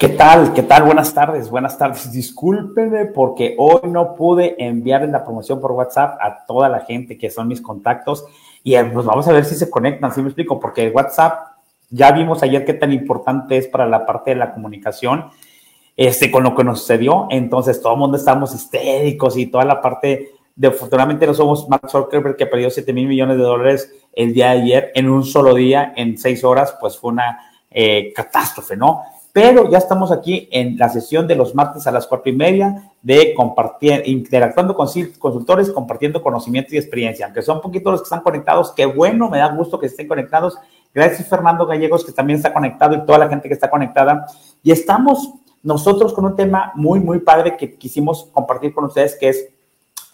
¿Qué tal? ¿Qué tal? Buenas tardes, buenas tardes. Discúlpenme porque hoy no pude enviarles la promoción por WhatsApp a toda la gente que son mis contactos y eh, pues vamos a ver si se conectan, si me explico, porque WhatsApp ya vimos ayer qué tan importante es para la parte de la comunicación este, con lo que nos sucedió. Entonces todo el mundo estábamos histéricos y toda la parte de, afortunadamente no somos Mark Zuckerberg que perdió 7 mil millones de dólares el día de ayer en un solo día, en seis horas, pues fue una eh, catástrofe, ¿no? Pero ya estamos aquí en la sesión de los martes a las cuatro y media de compartir, interactuando con consultores, compartiendo conocimiento y experiencia. Aunque son poquitos los que están conectados, qué bueno, me da gusto que estén conectados. Gracias Fernando Gallegos, que también está conectado y toda la gente que está conectada. Y estamos nosotros con un tema muy, muy padre que quisimos compartir con ustedes, que es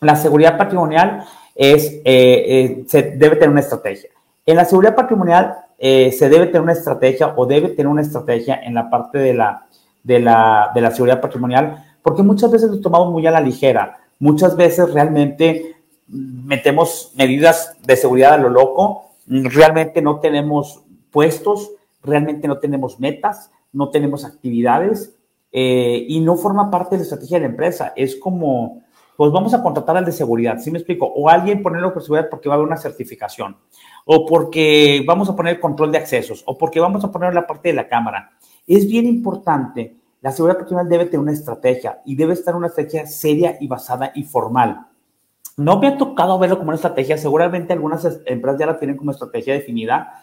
la seguridad patrimonial es, eh, eh, se debe tener una estrategia. En la seguridad patrimonial eh, se debe tener una estrategia o debe tener una estrategia en la parte de la, de la, de la seguridad patrimonial, porque muchas veces lo tomamos muy a la ligera. Muchas veces realmente metemos medidas de seguridad a lo loco, realmente no tenemos puestos, realmente no tenemos metas, no tenemos actividades eh, y no forma parte de la estrategia de la empresa. Es como, pues vamos a contratar al de seguridad, ¿sí me explico? O alguien ponerlo por seguridad porque va a haber una certificación o porque vamos a poner control de accesos, o porque vamos a poner la parte de la cámara. Es bien importante, la seguridad patrimonial debe tener una estrategia y debe estar una estrategia seria y basada y formal. No me ha tocado verlo como una estrategia, seguramente algunas empresas ya la tienen como estrategia definida,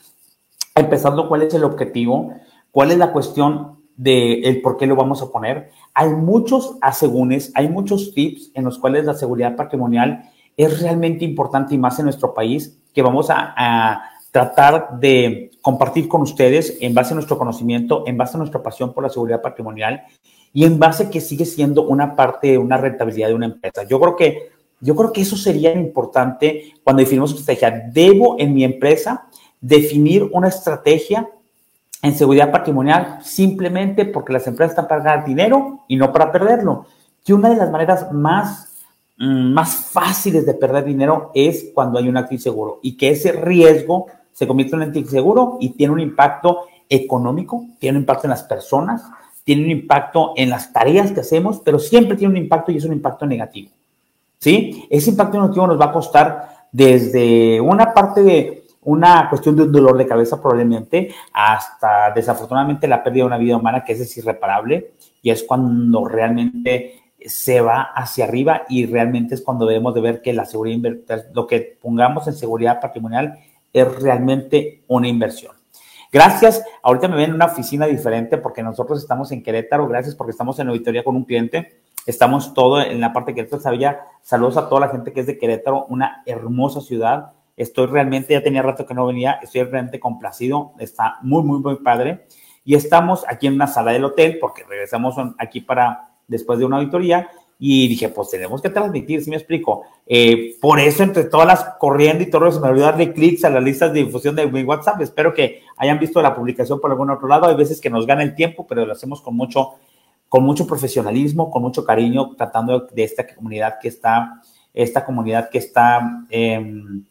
empezando cuál es el objetivo, cuál es la cuestión de el por qué lo vamos a poner. Hay muchos asegúnes, hay muchos tips en los cuales la seguridad patrimonial es realmente importante y más en nuestro país que vamos a, tratar de compartir con ustedes en base a nuestro conocimiento, en base a nuestra pasión por la seguridad patrimonial y en base a que sigue siendo una parte de una rentabilidad de una empresa. Yo creo que, yo creo que eso sería importante cuando definimos estrategia. Debo en mi empresa definir una estrategia en seguridad patrimonial simplemente porque las empresas están para ganar dinero y no para perderlo. Y una de las maneras más Mm, más fáciles de perder dinero es cuando hay un acto inseguro y que ese riesgo se convierte en un acto inseguro y tiene un impacto económico, tiene un impacto en las personas, tiene un impacto en las tareas que hacemos, pero siempre tiene un impacto y es un impacto negativo. ¿Sí? Ese impacto negativo nos va a costar desde una parte de una cuestión de un dolor de cabeza probablemente hasta desafortunadamente la pérdida de una vida humana que es irreparable y es cuando realmente se va hacia arriba y realmente es cuando debemos de ver que la seguridad, lo que pongamos en seguridad patrimonial es realmente una inversión. Gracias. Ahorita me ven en una oficina diferente porque nosotros estamos en Querétaro. Gracias porque estamos en auditoría con un cliente. Estamos todo en la parte de Querétaro. Sabía, saludos a toda la gente que es de Querétaro, una hermosa ciudad. Estoy realmente, ya tenía rato que no venía, estoy realmente complacido. Está muy, muy, muy padre. Y estamos aquí en una sala del hotel porque regresamos aquí para después de una auditoría y dije, pues tenemos que transmitir, si me explico. Eh, por eso, entre todas las corriendo y todo eso, me olvidó darle clics a las listas de difusión de mi WhatsApp. Espero que hayan visto la publicación por algún otro lado. Hay veces que nos gana el tiempo, pero lo hacemos con mucho, con mucho profesionalismo, con mucho cariño, tratando de esta comunidad que está, esta comunidad que está em,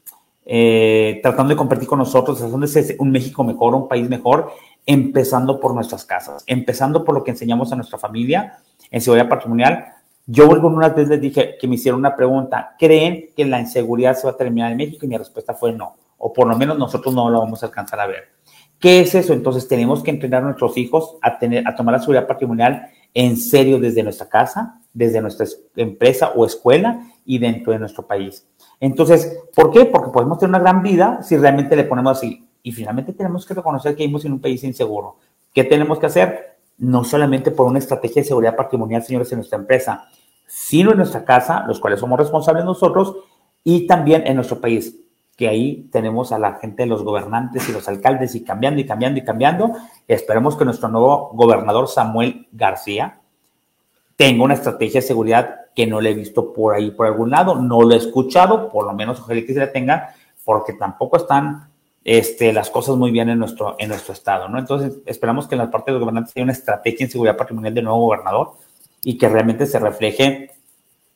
eh, tratando de compartir con nosotros, haciendo un México mejor, un país mejor, empezando por nuestras casas, empezando por lo que enseñamos a nuestra familia en seguridad patrimonial. Yo alguna vez les dije que me hicieron una pregunta, ¿creen que la inseguridad se va a terminar en México? Y mi respuesta fue no, o por lo menos nosotros no lo vamos a alcanzar a ver. ¿Qué es eso? Entonces tenemos que entrenar a nuestros hijos a, tener, a tomar la seguridad patrimonial en serio desde nuestra casa, desde nuestra empresa o escuela y dentro de nuestro país. Entonces, ¿por qué? Porque podemos tener una gran vida si realmente le ponemos así. Y finalmente tenemos que reconocer que vivimos en un país inseguro. ¿Qué tenemos que hacer? no solamente por una estrategia de seguridad patrimonial, señores, en nuestra empresa, sino en nuestra casa, los cuales somos responsables nosotros, y también en nuestro país, que ahí tenemos a la gente, los gobernantes y los alcaldes, y cambiando y cambiando y cambiando. Esperemos que nuestro nuevo gobernador Samuel García tenga una estrategia de seguridad que no le he visto por ahí, por algún lado, no lo he escuchado, por lo menos ojalá que se la tenga, porque tampoco están este, las cosas muy bien en nuestro, en nuestro estado, ¿no? Entonces, esperamos que en la parte de los gobernantes haya una estrategia en seguridad patrimonial del nuevo gobernador y que realmente se refleje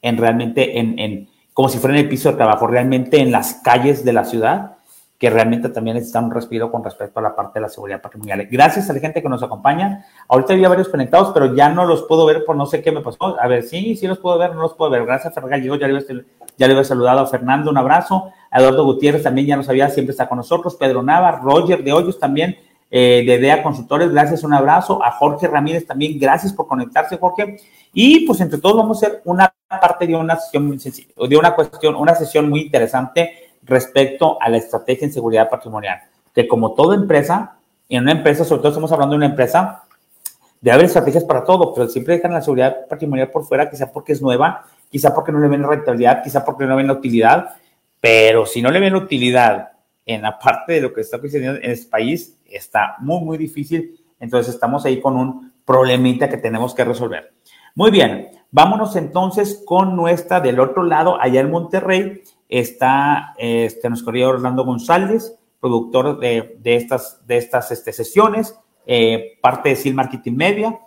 en realmente en, en como si fuera en el piso de trabajo, realmente en las calles de la ciudad, que realmente también necesitan un respiro con respecto a la parte de la seguridad patrimonial. Gracias a la gente que nos acompaña. Ahorita había varios conectados, pero ya no los puedo ver por no sé qué me pasó. A ver, sí, sí los puedo ver, no los puedo ver. Gracias, Fergal. Yo ya le, ya le había saludado a Fernando, un abrazo. A Eduardo Gutiérrez también ya nos había, siempre está con nosotros. Pedro Nava, Roger de Hoyos también, eh, de DEA Consultores, gracias, un abrazo. A Jorge Ramírez también, gracias por conectarse, Jorge. Y pues entre todos vamos a hacer una parte de una sesión muy sencilla, de una cuestión, una sesión muy interesante respecto a la estrategia en seguridad patrimonial. Que como toda empresa, en una empresa, sobre todo estamos hablando de una empresa, debe haber estrategias para todo, pero siempre dejan la seguridad patrimonial por fuera, quizá porque es nueva, quizá porque no le ven rentabilidad, quizá porque no le ven la utilidad, pero si no le ven la utilidad en la parte de lo que está sucediendo en este país, está muy, muy difícil. Entonces estamos ahí con un problemita que tenemos que resolver. Muy bien, vámonos entonces con nuestra del otro lado, allá en Monterrey, está este, nuestro querido Orlando González, productor de, estas, de estas este, sesiones, eh, parte de Sil Marketing Media,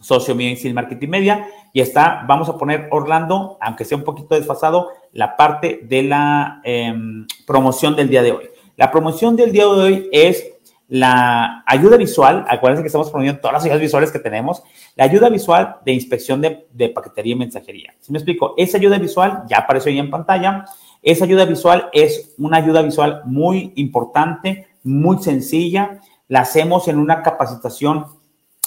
socio mío en Sil Marketing Media, y está, vamos a poner Orlando, aunque sea un poquito desfasado, la parte de la em, promoción del día de hoy. La promoción del día de hoy es la ayuda visual, acuérdense que estamos promoviendo todas las ayudas visuales que tenemos, la ayuda visual de inspección de, de paquetería y mensajería. Si me explico, esa ayuda visual ya apareció ahí en pantalla. Esa ayuda visual es una ayuda visual muy importante, muy sencilla. La hacemos en una capacitación,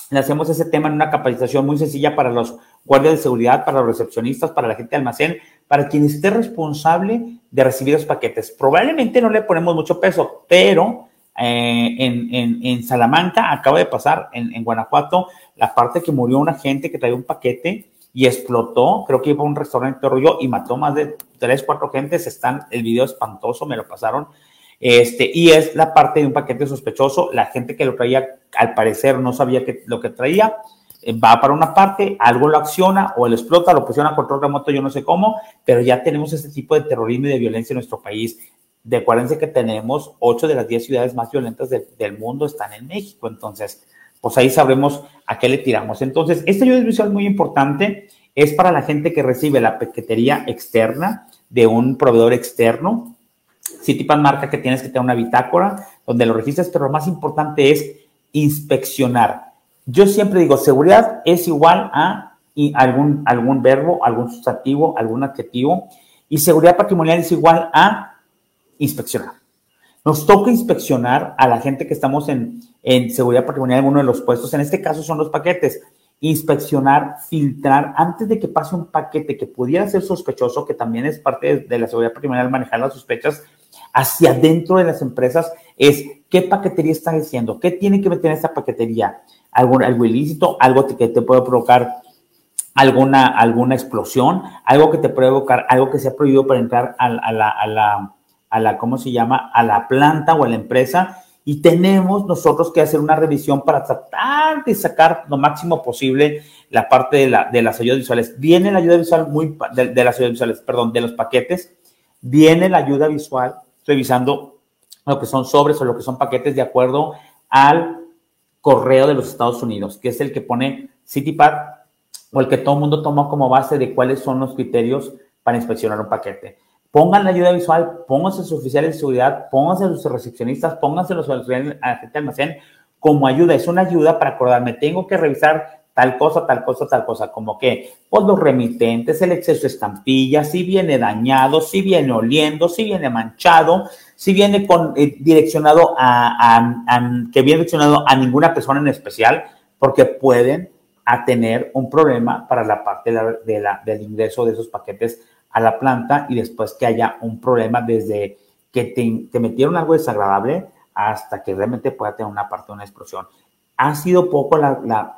le hacemos ese tema en una capacitación muy sencilla para los guardias de seguridad, para los recepcionistas, para la gente de almacén, para quien esté responsable de recibir los paquetes. Probablemente no le ponemos mucho peso, pero eh, en, Salamanca acaba de pasar, en, Guanajuato, la parte que murió una gente que traía un paquete y explotó, creo que iba a un restaurante rollo y mató más de tres, cuatro gentes, están, el video espantoso, me lo pasaron, este, y es la parte de un paquete sospechoso, la gente que lo traía, al parecer no sabía que, lo que traía, eh, va para una parte, algo lo acciona o lo explota, lo posiciona a control remoto, yo no sé cómo, pero ya tenemos este tipo de terrorismo y de violencia en nuestro país. De acuérdense que tenemos ocho de las diez ciudades más violentas del mundo están en México, entonces, pues ahí sabremos a qué le tiramos. Entonces, esta ayuda visual muy importante es para la gente que recibe la paquetería externa de un proveedor externo. Citipan marca que tienes que tener una bitácora donde lo registras, pero lo más importante es inspeccionar. Yo siempre digo, seguridad es igual a algún, algún verbo, algún sustantivo, algún adjetivo, y seguridad patrimonial es igual a inspeccionar. Nos toca inspeccionar a la gente que estamos en, en seguridad patrimonial en uno de los puestos. En este caso son los paquetes. Inspeccionar, filtrar, antes de que pase un paquete que pudiera ser sospechoso, que también es parte de, la seguridad patrimonial manejar las sospechas, hacia dentro de las empresas, es qué paquetería está diciendo, qué tiene que meter en esa paquetería, algo, algo ilícito, algo que te puede provocar alguna, alguna explosión, algo que te puede provocar, algo que sea prohibido para entrar a la a la, ¿cómo se llama? A la planta o a la empresa y tenemos nosotros que hacer una revisión para tratar de sacar lo máximo posible la parte de, la, de las ayudas visuales. Viene la ayuda visual muy, de, las ayudas visuales, perdón, de los paquetes, viene la ayuda visual revisando lo que son sobres o lo que son paquetes de acuerdo al correo de los Estados Unidos, que es el que pone CityPad o el que todo el mundo toma como base de cuáles son los criterios para inspeccionar un paquete pongan la ayuda visual, pónganse sus oficiales de seguridad, pónganse sus recepcionistas, pónganse los agentes de almacén como ayuda. Es una ayuda para acordarme, tengo que revisar tal cosa, tal cosa, tal cosa, como que pues los remitentes, el exceso de estampillas, si viene dañado, si viene oliendo, si viene manchado, si viene con, eh, direccionado a, que viene direccionado a ninguna persona en especial, porque pueden tener un problema para la parte del ingreso de esos paquetes a la planta y después que haya un problema desde que te, metieron algo desagradable hasta que realmente pueda tener una parte de una explosión. Ha sido poco la,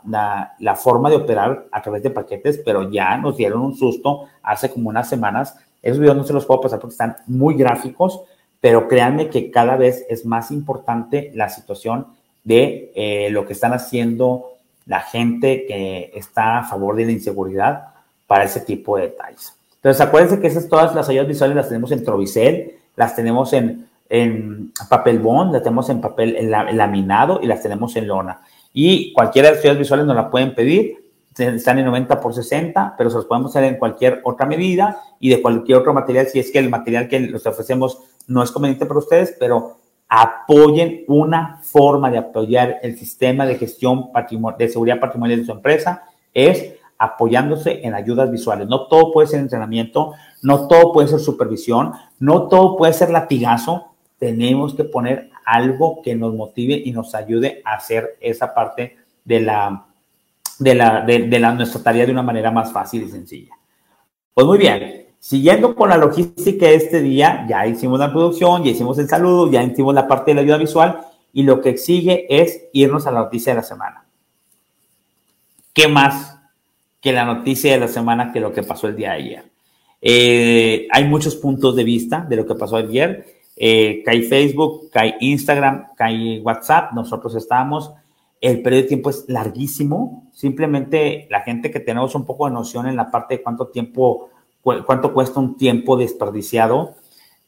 la, forma de operar a través de paquetes, pero ya nos dieron un susto hace como unas semanas. Esos videos no se los puedo pasar porque están muy gráficos, pero créanme que cada vez es más importante la situación de eh, lo que están haciendo la gente que está a favor de la inseguridad para ese tipo de detalles. Entonces, acuérdense que esas todas las ayudas visuales las tenemos en Trovicel, las tenemos en, en papel bond, las tenemos en papel laminado y las tenemos en lona. Y cualquiera de las ayudas visuales nos la pueden pedir. están en 90 por 60, pero se los podemos hacer en cualquier otra medida y de cualquier otro material, si es que el material que les ofrecemos no es conveniente para ustedes, pero apoyen una forma de apoyar el sistema de gestión de seguridad patrimonial de su empresa, es apoyándose en ayudas visuales. No todo puede ser entrenamiento, no todo puede ser supervisión, no todo puede ser latigazo. Tenemos que poner algo que nos motive y nos ayude a hacer esa parte de la, de la, de, la, nuestra tarea de una manera más fácil y sencilla. Pues muy bien, siguiendo con la logística de este día, ya hicimos la producción, ya hicimos el saludo, ya hicimos la parte de la ayuda visual y lo que sigue es irnos a la noticia de la semana. ¿Qué más que la noticia de la semana que lo que pasó el día de ayer. Eh, hay muchos puntos de vista de lo que pasó ayer. Eh, cae Facebook, cae Instagram, cae WhatsApp, nosotros estamos. El periodo de tiempo es larguísimo. Simplemente la gente que tenemos un poco de noción en la parte de cuánto tiempo, cuánto cuesta un tiempo desperdiciado,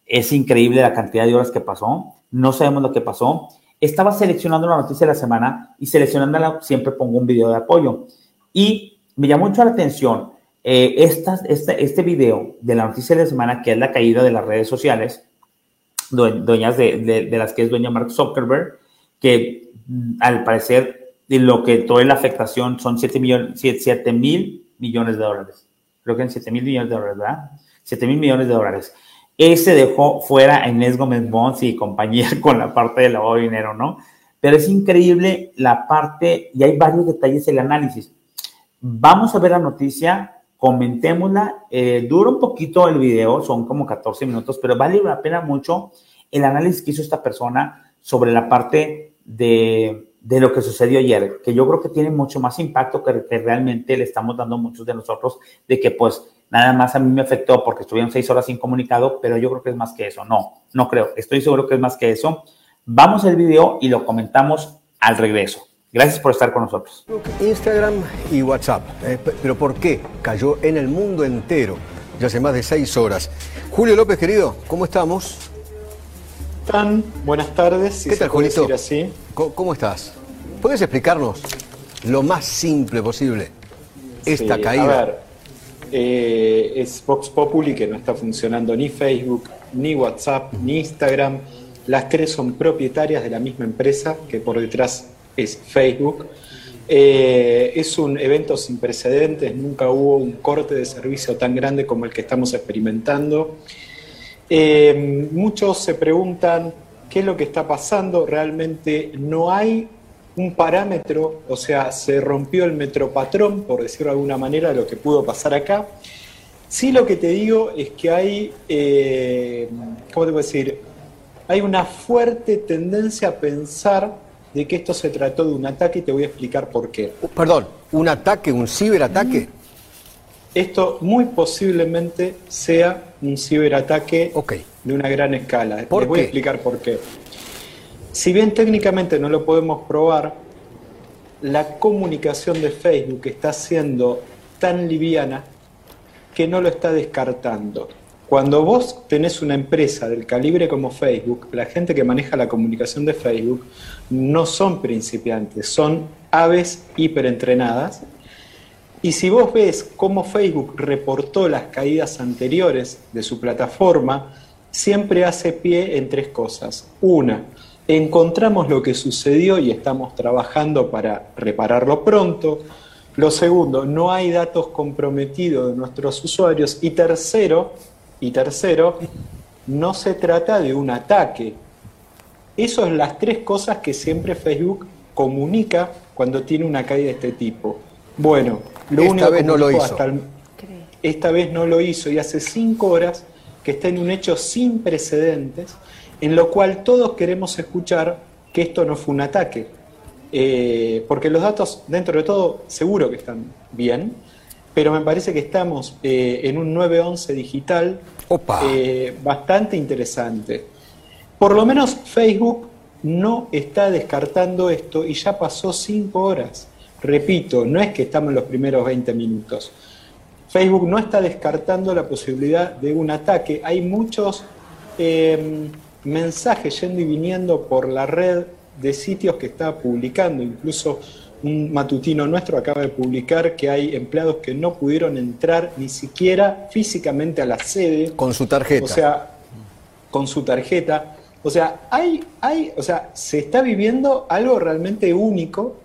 es increíble la cantidad de horas que pasó. No sabemos lo que pasó. Estaba seleccionando la noticia de la semana y seleccionándola siempre pongo un video de apoyo. Y me llamó mucho la atención eh, este, este video de la noticia de la semana, que es la caída de las redes sociales, dueñas de, las que es dueña Mark Zuckerberg, que mm, al parecer lo que toda la afectación son 7 mil millones de dólares. Creo que en 7 mil millones de dólares, ¿verdad? 7 mil millones de dólares. Ese dejó fuera a Inés Gómez Bons y compañía con la parte del lavado de dinero, ¿no? Pero es increíble la parte, y hay varios detalles en el análisis. Vamos a ver la noticia, comentémosla. Eh, dura un poquito el video, son como 14 minutos, pero vale la pena mucho el análisis que hizo esta persona sobre la parte de, lo que sucedió ayer, que yo creo que tiene mucho más impacto que, que, realmente le estamos dando muchos de nosotros, de que pues nada más a mí me afectó porque estuvieron seis horas sin comunicado, pero yo creo que es más que eso. No, no creo. Estoy seguro que es más que eso. Vamos al video y lo comentamos al regreso. Gracias por estar con nosotros. Instagram y WhatsApp. Eh, ¿Pero por qué? Cayó en el mundo entero, ya hace más de seis horas. Julio López, querido, ¿cómo estamos? Tan buenas tardes. ¿Qué tal, Julito? Así. ¿Cómo, estás? ¿Puedes explicarnos lo más simple posible esta caída? A ver, eh, es Vox Populi que no está funcionando ni Facebook, ni WhatsApp, ni Instagram. Las tres son propietarias de la misma empresa que por detrás es Facebook. Eh, es un evento sin precedentes, nunca hubo un corte de servicio tan grande como el que estamos experimentando. Eh, muchos se preguntan qué es lo que está pasando, realmente no hay un parámetro, o sea, se rompió el metropatrón, por decirlo de alguna manera, lo que pudo pasar acá. Sí lo que te digo es que hay, eh, ¿cómo te puedo decir? Hay una fuerte tendencia a pensar de que esto se trató de un ataque y te voy a explicar por qué. Uh, perdón, ¿un ataque, un ciberataque? Esto muy posiblemente sea un ciberataque de una gran escala. Les voy a explicar por qué. Si bien técnicamente no lo podemos probar, la comunicación de Facebook está siendo tan liviana que no lo está descartando. Cuando vos tenés una empresa del calibre como Facebook, la gente que maneja la comunicación de Facebook no son principiantes, son aves hiperentrenadas. Y si vos ves cómo Facebook reportó las caídas anteriores de su plataforma, siempre hace pie en tres cosas. Una, encontramos lo que sucedió y estamos trabajando para repararlo pronto. Lo segundo, no hay datos comprometidos de nuestros usuarios. Y tercero, y tercero, no se trata de un ataque. Esas son las tres cosas que siempre Facebook comunica cuando tiene una caída de este tipo. Bueno, lo esta único vez no lo hizo. esta vez no lo hizo y hace cinco horas que está en un hecho sin precedentes, en lo cual todos queremos escuchar que esto no fue un ataque. Eh, porque los datos, dentro de todo, seguro que están bien, pero me parece que estamos eh, en un 911 digital eh, bastante interesante. Por lo menos Facebook no está descartando esto y ya pasó cinco horas. Repito, no es que estamos en los primeros 20 minutos. Facebook no está descartando la posibilidad de un ataque. Hay muchos em, mensajes yendo y viniendo por la red de sitios que está publicando, incluso un matutino nuestro acaba de publicar que hay empleados que no pudieron entrar ni siquiera físicamente a la sede. Con su tarjeta. O sea, con su tarjeta. O sea, hay, hay, o sea, se está viviendo algo realmente único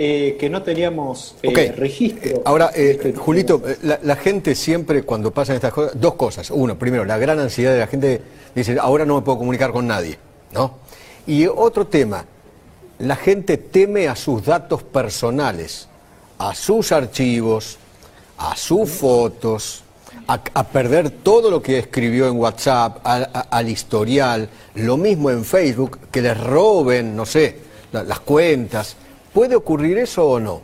eh, que no teníamos eh, registro. Eh, ahora, este Julito, la, gente siempre cuando pasan estas cosas, dos cosas. Uno, primero, la gran ansiedad de la gente dice, ahora no me puedo comunicar con nadie, ¿no? Y otro tema, la gente teme a sus datos personales, a sus archivos, a sus fotos, a, perder todo lo que escribió en WhatsApp, al historial, lo mismo en Facebook, que les roben, no sé, las cuentas. ¿Puede ocurrir eso o no?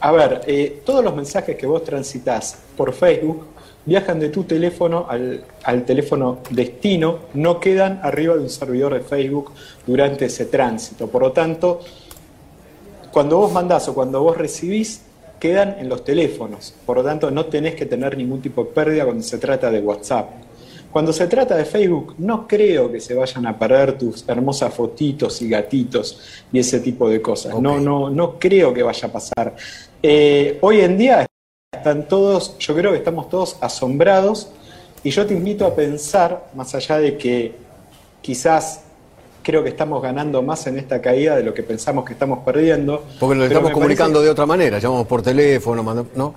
A ver, eh, todos los mensajes que vos transitas por Facebook viajan de tu teléfono al, al, teléfono destino, no quedan arriba de un servidor de Facebook durante ese tránsito. Por lo tanto, cuando vos mandás o cuando vos recibís, quedan en los teléfonos. Por lo tanto, no tenés que tener ningún tipo de pérdida cuando se trata de WhatsApp. Cuando se trata de Facebook, no creo que se vayan a perder tus hermosas fotitos y gatitos y ese tipo de cosas. No, no, no creo que vaya a pasar. Eh, hoy en día están todos, yo creo que estamos todos asombrados y yo te invito a pensar, más allá de que quizás creo que estamos ganando más en esta caída de lo que pensamos que estamos perdiendo. Porque lo estamos comunicando de otra manera, llamamos por teléfono, ¿no?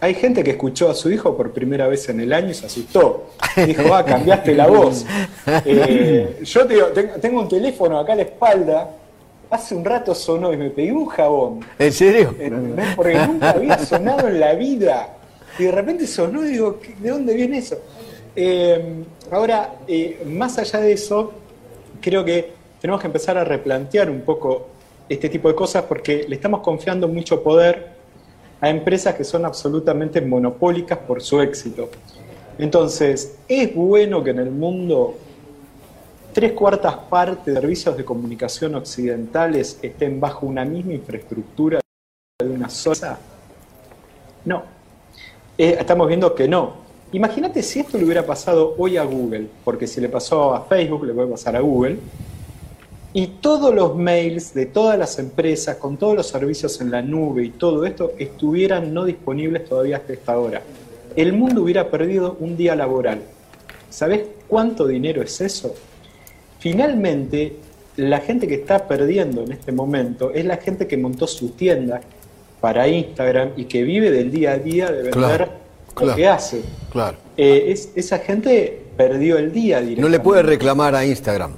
Hay gente que escuchó a su hijo por primera vez en el año y se asustó. Dijo, ah, cambiaste la voz. Eh, yo te tengo un teléfono acá a la espalda. Hace un rato sonó y me pegué un jabón. ¿En serio? Porque nunca había sonado en la vida. Y de repente sonó y digo, ¿de dónde viene eso? Eh, ahora, eh, más allá de eso, creo que tenemos que empezar a replantear un poco este tipo de cosas porque le estamos confiando mucho poder a empresas que son absolutamente monopólicas por su éxito. Entonces, es bueno que en el mundo tres cuartas partes de servicios de comunicación occidentales estén bajo una misma infraestructura de una sola. No. Eh, estamos viendo que no. Imagínate si esto le hubiera pasado hoy a Google, porque si le pasó a Facebook, le puede pasar a Google, y todos los mails de todas las empresas, con todos los servicios en la nube y todo esto, estuvieran no disponibles todavía hasta esta hora. El mundo hubiera perdido un día laboral. ¿Sabes cuánto dinero es eso? Finalmente, la gente que está perdiendo en este momento es la gente que montó su tienda para Instagram y que vive del día a día de vender lo que hace. Claro. Eh, es, esa gente perdió el día No le puede reclamar a Instagram.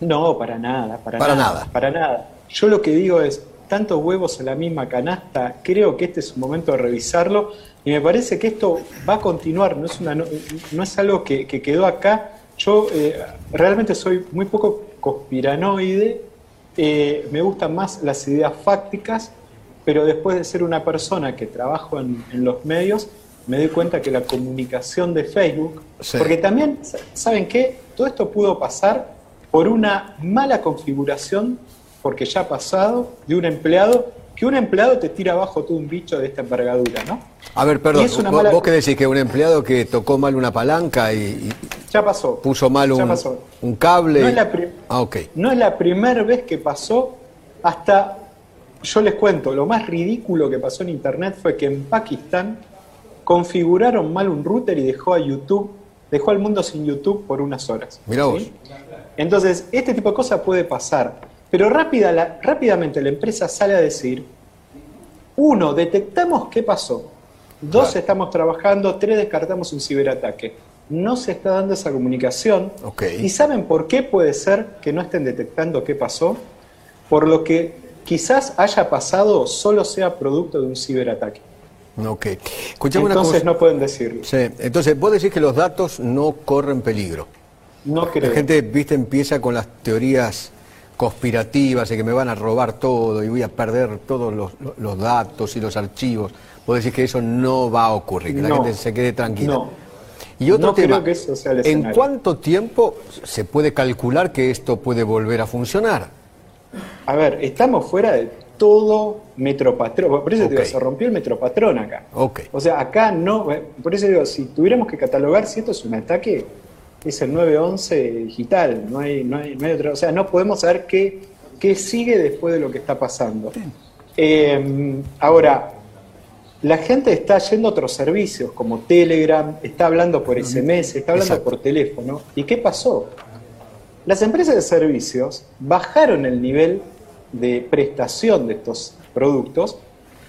No, para nada, para, para nada, nada. Para nada. Yo lo que digo es, tantos huevos en la misma canasta, creo que este es un momento de revisarlo y me parece que esto va a continuar, no es, una, no, es algo que, quedó acá. Yo eh, realmente soy muy poco conspiranoide, eh, me gustan más las ideas fácticas, pero después de ser una persona que trabajo en, los medios, me doy cuenta que la comunicación de Facebook, porque también, ¿saben qué? Todo esto pudo pasar por una mala configuración, porque ya ha pasado, de un empleado, que un empleado te tira abajo todo un bicho de esta envergadura, ¿no? A ver, perdón, vos, qué decís, que un empleado que tocó mal una palanca y, ya pasó. puso mal un, un cable. No, es la ah, no es la primera vez que pasó, hasta, yo les cuento, lo más ridículo que pasó en Internet fue que en Pakistán configuraron mal un router y dejó a YouTube, dejó al mundo sin YouTube por unas horas. Mirá vos. Entonces, este tipo de cosas puede pasar. Pero rápida, rápidamente la empresa sale a decir, uno, detectamos qué pasó. Dos, estamos trabajando. Tres, descartamos un ciberataque. No se está dando esa comunicación. ¿Y saben por qué puede ser que no estén detectando qué pasó? Por lo que quizás haya pasado solo sea producto de un ciberataque. Ok. Entonces no pueden decirlo. Sí. Entonces, vos decís que los datos no corren peligro. No creo. La gente, viste, empieza con las teorías conspirativas de que me van a robar todo y voy a perder todos los, datos y los archivos. Vos decís que eso no va a ocurrir, que la gente se quede tranquila. No. Y otro tema, ¿en cuánto tiempo se puede calcular que esto puede volver a funcionar? A ver, estamos fuera de todo metropatrón. Por eso digo, se rompió el metropatrón acá. Okay. O sea, acá no. Eh, por eso digo, si tuviéramos que catalogar si esto es un ataque, es el 911 digital, no hay, no hay, no hay O sea, no podemos saber qué, qué sigue después de lo que está pasando. Em, ahora, la gente está yendo a otros servicios como Telegram, está hablando por SMS, está hablando por teléfono. ¿Y qué pasó? Las empresas de servicios bajaron el nivel de prestación de estos productos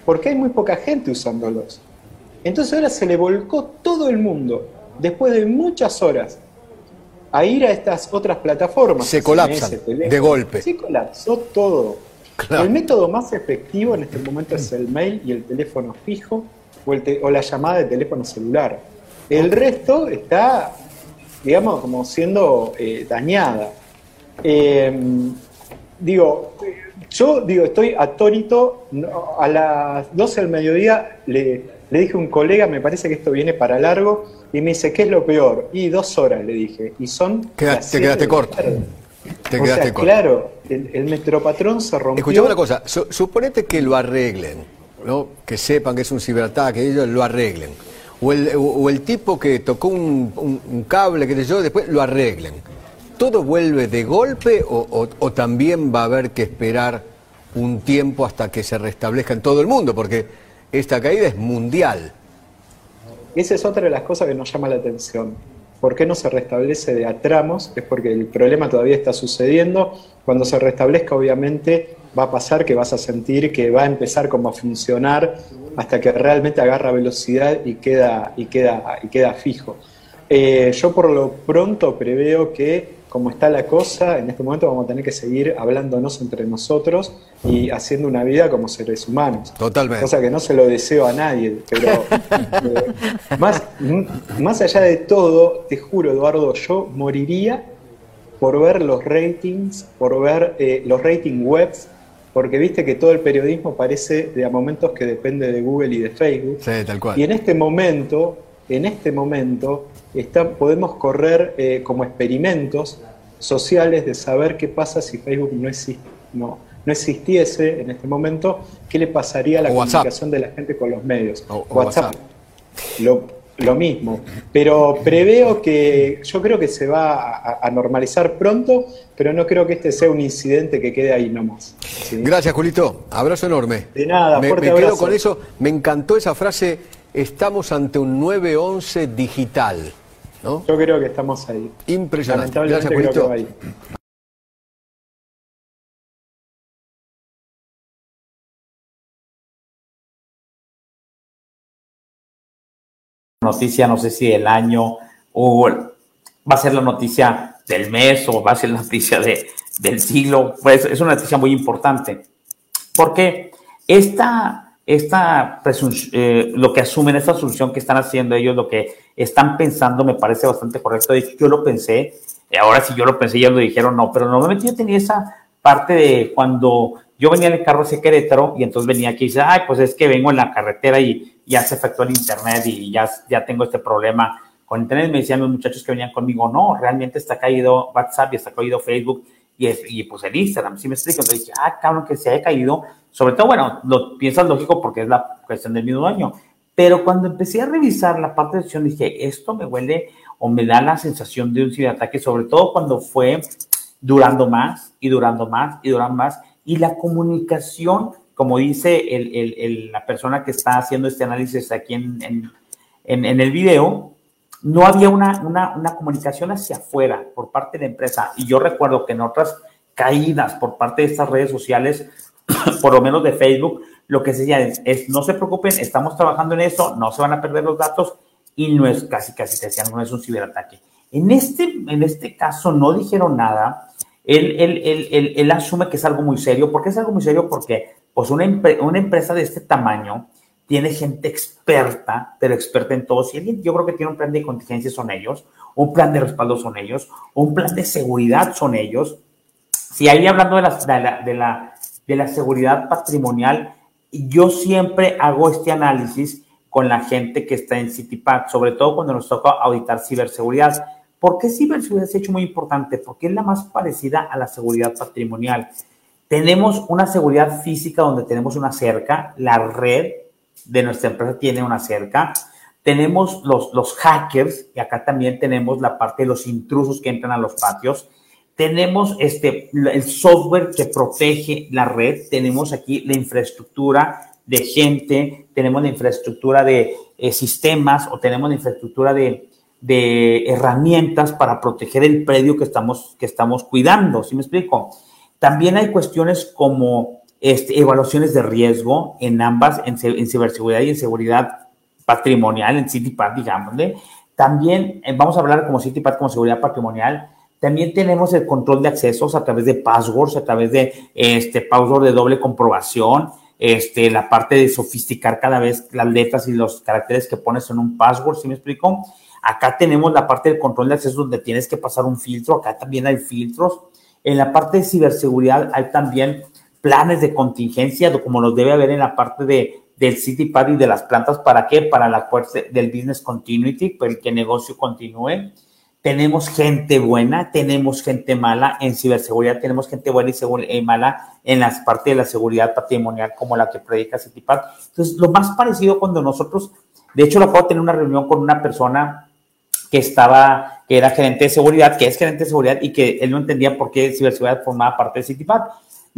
porque hay muy poca gente usándolos. Entonces ahora se le volcó todo el mundo, después de muchas horas, a ir a estas otras plataformas. Se colapsan de golpe. Se colapsó todo. El método más efectivo en este momento es el mail y el teléfono fijo o, la llamada de teléfono celular. El resto está, digamos, como siendo eh, dañada. Em, digo, yo digo, estoy atónito. A las 12 del mediodía le, le dije a un colega, me parece que esto viene para largo, y me dice, ¿qué es lo peor? Y dos horas le dije, y son... te quedaste corto. Te quedaste corto. Claro, el, metropatrón se rompió. Escuchame una cosa, suponete que lo arreglen, ¿no? que sepan que es un ciberataque, ellos lo arreglen. O el, o el tipo que tocó un, un, cable, que yo, después lo arreglen. ¿Todo vuelve de golpe o, o también va a haber que esperar un tiempo hasta que se restablezca en todo el mundo? Porque esta caída es mundial. Esa es otra de las cosas que nos llama la atención. ¿Por qué no se restablece de a tramos? Es porque el problema todavía está sucediendo. Cuando se restablezca, obviamente, va a pasar que vas a sentir que va a empezar como a funcionar hasta que realmente agarra velocidad y queda, y queda, y queda fijo. Eh, yo por lo pronto preveo que como está la cosa, en este momento vamos a tener que seguir hablándonos entre nosotros y haciendo una vida como seres humanos. Totalmente. Cosa que no se lo deseo a nadie, pero eh, más, más allá de todo, te juro, Eduardo, yo moriría por ver los ratings, por ver eh, los rating webs, porque viste que todo el periodismo parece de a momentos que depende de Google y de Facebook. Sí, tal cual. Y en este momento, en este momento, podemos correr eh, como experimentos sociales de saber qué pasa si Facebook no, no, no existiese en este momento, qué le pasaría a la comunicación de la gente con los medios. WhatsApp. Lo, mismo. Pero preveo que yo creo que se va a, normalizar pronto, pero no creo que este sea un incidente que quede ahí nomás. Gracias, Julito. Abrazo enorme. De nada, me, fuerte me quedo con eso. Me encantó esa frase. Estamos ante un 911 digital. Yo creo que estamos ahí. Impresionante. Gracias, Julito. Noticia, no sé si del año o va a ser la noticia del mes o va a ser la noticia de, del siglo. Pues es una noticia muy importante. Porque esta esta eh, lo que asumen, esta solución que están haciendo ellos, lo que están pensando, me parece bastante correcto. De hecho, yo lo pensé, ahora sí yo lo pensé, ya lo dijeron, no, pero normalmente yo tenía esa parte de cuando yo venía en el carro hacia Querétaro y entonces venía aquí y dice, ay, pues es que vengo en la carretera y ya se efectuó el internet y ya, ya tengo este problema con internet. Me decían los muchachos que venían conmigo, no, realmente está caído WhatsApp y está caído Facebook y, es, y pues el Instagram, si me explico. Entonces dije, ah, cabrón, que se haya caído sobre todo, bueno, lo piensas lógico porque es la cuestión del mismo año. Pero cuando empecé a revisar la parte de acción, dije, esto me huele o me da la sensación de un ciberataque, sobre todo cuando fue durando más y durando más y durando más. Y la comunicación, como dice el, el, la persona que está haciendo este análisis aquí en, en, en, el video, no había una, una, una comunicación hacia afuera por parte de la empresa. Y yo recuerdo que en otras caídas por parte de estas redes sociales, por lo menos de Facebook, lo que se decía es, no se preocupen, estamos trabajando en eso, no se van a perder los datos y no es casi, casi te decían, no es un ciberataque. En este, en este caso no dijeron nada. Él, él, él, asume que es algo muy serio. ¿Por qué es algo muy serio? Porque pues una, una empresa de este tamaño tiene gente experta, pero experta en todo. Si alguien, yo creo que tiene un plan de contingencia, son ellos, un plan de respaldo son ellos, un plan de seguridad son ellos. Si ahí hablando de la, de la de la seguridad patrimonial, yo siempre hago este análisis con la gente que está en CityPack, sobre todo cuando nos toca auditar ciberseguridad. ¿Por qué ciberseguridad se ha hecho muy importante? Porque es la más parecida a la seguridad patrimonial. Tenemos una seguridad física donde tenemos una cerca, la red de nuestra empresa tiene una cerca, tenemos los, los hackers y acá también tenemos la parte de los intrusos que entran a los patios. Tenemos este, el software que protege la red, tenemos aquí la infraestructura de gente, tenemos la infraestructura de eh, sistemas o tenemos la infraestructura de, de, herramientas para proteger el predio que estamos, que estamos cuidando, ¿sí me explico? También hay cuestiones como este, evaluaciones de riesgo en ambas, en, ciberseguridad y en seguridad patrimonial, en CityPad, digámosle. También eh, vamos a hablar como CityPad como seguridad patrimonial también tenemos el control de accesos a través de passwords, a través de este password de doble comprobación, este, la parte de sofisticar cada vez las letras y los caracteres que pones en un password, ¿sí me explico? Acá tenemos la parte del control de accesos donde tienes que pasar un filtro, acá también hay filtros. En la parte de ciberseguridad hay también planes de contingencia, como los debe haber en la parte de, del CityPad y de las plantas. ¿Para qué? Para la fuerza del business continuity, para que el negocio continúe tenemos gente buena, tenemos gente mala en ciberseguridad, tenemos gente buena y, y mala en las partes de la seguridad patrimonial como la que predica Citipad. Entonces, lo más parecido cuando nosotros, de hecho, lo puedo tener una reunión con una persona que estaba, que era gerente de seguridad, que es gerente de seguridad y que él no entendía por qué ciberseguridad formaba parte de Citipad.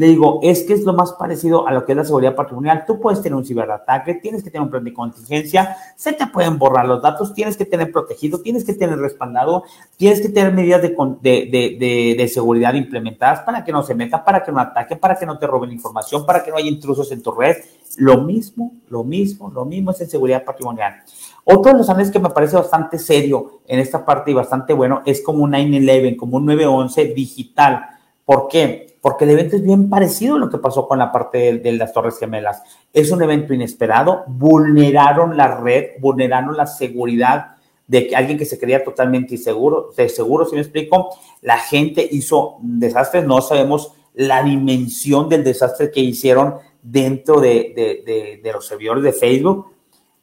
Le digo, es que es lo más parecido a lo que es la seguridad patrimonial. Tú puedes tener un ciberataque, tienes que tener un plan de contingencia, se te pueden borrar los datos, tienes que tener protegido, tienes que tener respaldado, tienes que tener medidas de, de, de, seguridad implementadas para que no se metan, para que no ataquen, para que no te roben información, para que no haya intrusos en tu red. Lo mismo, lo mismo, lo mismo es en seguridad patrimonial. Otro de los análisis que me parece bastante serio en esta parte y bastante bueno es como un 9-11, como un 911 digital. ¿Por qué? Porque el evento es bien parecido a lo que pasó con la parte de, las Torres Gemelas. Es un evento inesperado, vulneraron la red, vulneraron la seguridad de alguien que se creía totalmente inseguro, de seguro, si me explico, la gente hizo desastres, no sabemos la dimensión del desastre que hicieron dentro de, los servidores de Facebook,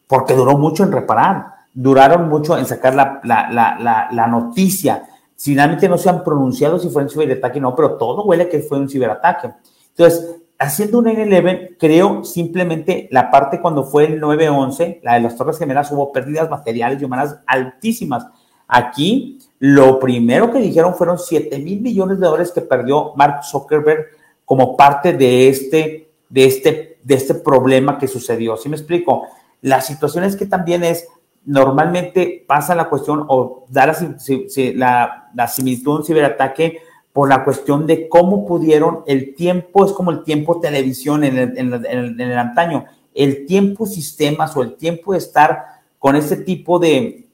porque duró mucho en reparar, duraron mucho en sacar la, la noticia Finalmente no se han pronunciado si fue un ciberataque o no, pero todo huele que fue un ciberataque. Entonces, haciendo un N11, creo simplemente la parte cuando fue el 911, la de las Torres Gemelas, hubo pérdidas materiales y humanas altísimas. Aquí, lo primero que dijeron fueron 7 mil millones de dólares que perdió Mark Zuckerberg como parte de este, de este, de este problema que sucedió. ¿Sí me explico? La situación es que también es, normalmente pasa la cuestión o da la, similitud un ciberataque por la cuestión de cómo pudieron, el tiempo es como el tiempo televisión en el, en el, antaño, el tiempo sistemas o el tiempo de estar con ese tipo de,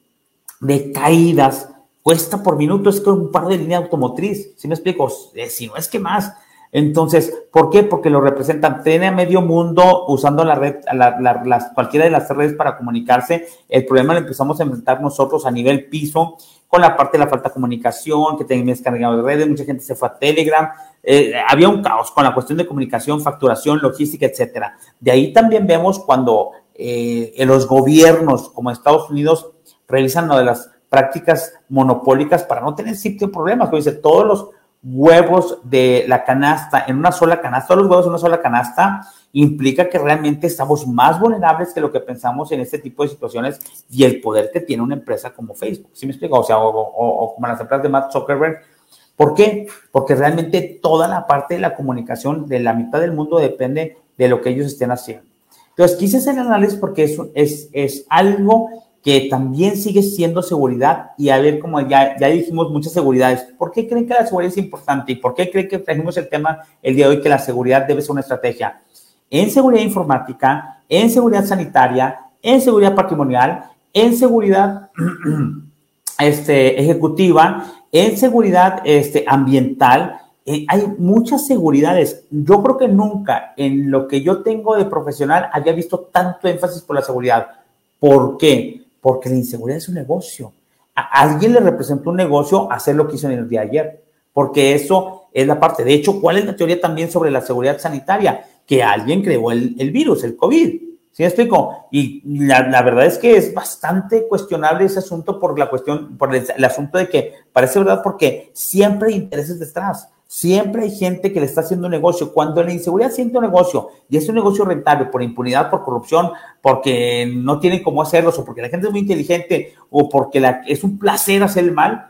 de caídas cuesta por minuto, es como un par de línea automotriz, ¿sí me explico? Eh, si no es que más, entonces, ¿por qué? Porque lo representan. Tiene a medio mundo usando la red, las, cualquiera de las redes para comunicarse. El problema lo empezamos a enfrentar nosotros a nivel piso con la parte de la falta de comunicación, que teníamos descargado de redes, mucha gente se fue a Telegram. Eh, había un caos con la cuestión de comunicación, facturación, logística, etcétera. De ahí también vemos cuando eh, los gobiernos como Estados Unidos revisan lo de las prácticas monopólicas para no tener sitio problemas. Como dice, todos los huevos de la canasta en una sola canasta, todos los huevos en una sola canasta, implica que realmente estamos más vulnerables que lo que pensamos en este tipo de situaciones y el poder que tiene una empresa como Facebook. ¿Sí me explico? O sea, o, como las empresas de Matt Zuckerberg. ¿Por qué? Porque realmente toda la parte de la comunicación de la mitad del mundo depende de lo que ellos estén haciendo. Entonces, quise hacer el análisis porque es, es, es algo que también sigue siendo seguridad y a ver, como ya, ya dijimos, muchas seguridades. ¿Por qué creen que la seguridad es importante y por qué creen que trajimos el tema el día de hoy que la seguridad debe ser una estrategia? En seguridad informática, en seguridad sanitaria, en seguridad patrimonial, en seguridad este, ejecutiva, en seguridad este, ambiental, eh, hay muchas seguridades. Yo creo que nunca en lo que yo tengo de profesional había visto tanto énfasis por la seguridad. ¿Por qué? Porque la inseguridad es un negocio. A alguien le representa un negocio hacer lo que hizo en el día de ayer, porque eso es la parte. De hecho, ¿cuál es la teoría también sobre la seguridad sanitaria? Que alguien creó el, virus, el COVID. ¿Sí me explico? Y la, verdad es que es bastante cuestionable ese asunto por la cuestión, por el, el asunto de que parece verdad porque siempre hay intereses detrás. Siempre hay gente que le está haciendo un negocio. Cuando la inseguridad siente un negocio y es un negocio rentable por impunidad, por corrupción, porque no tienen cómo hacerlo, o porque la gente es muy inteligente, o porque es un placer hacer el mal,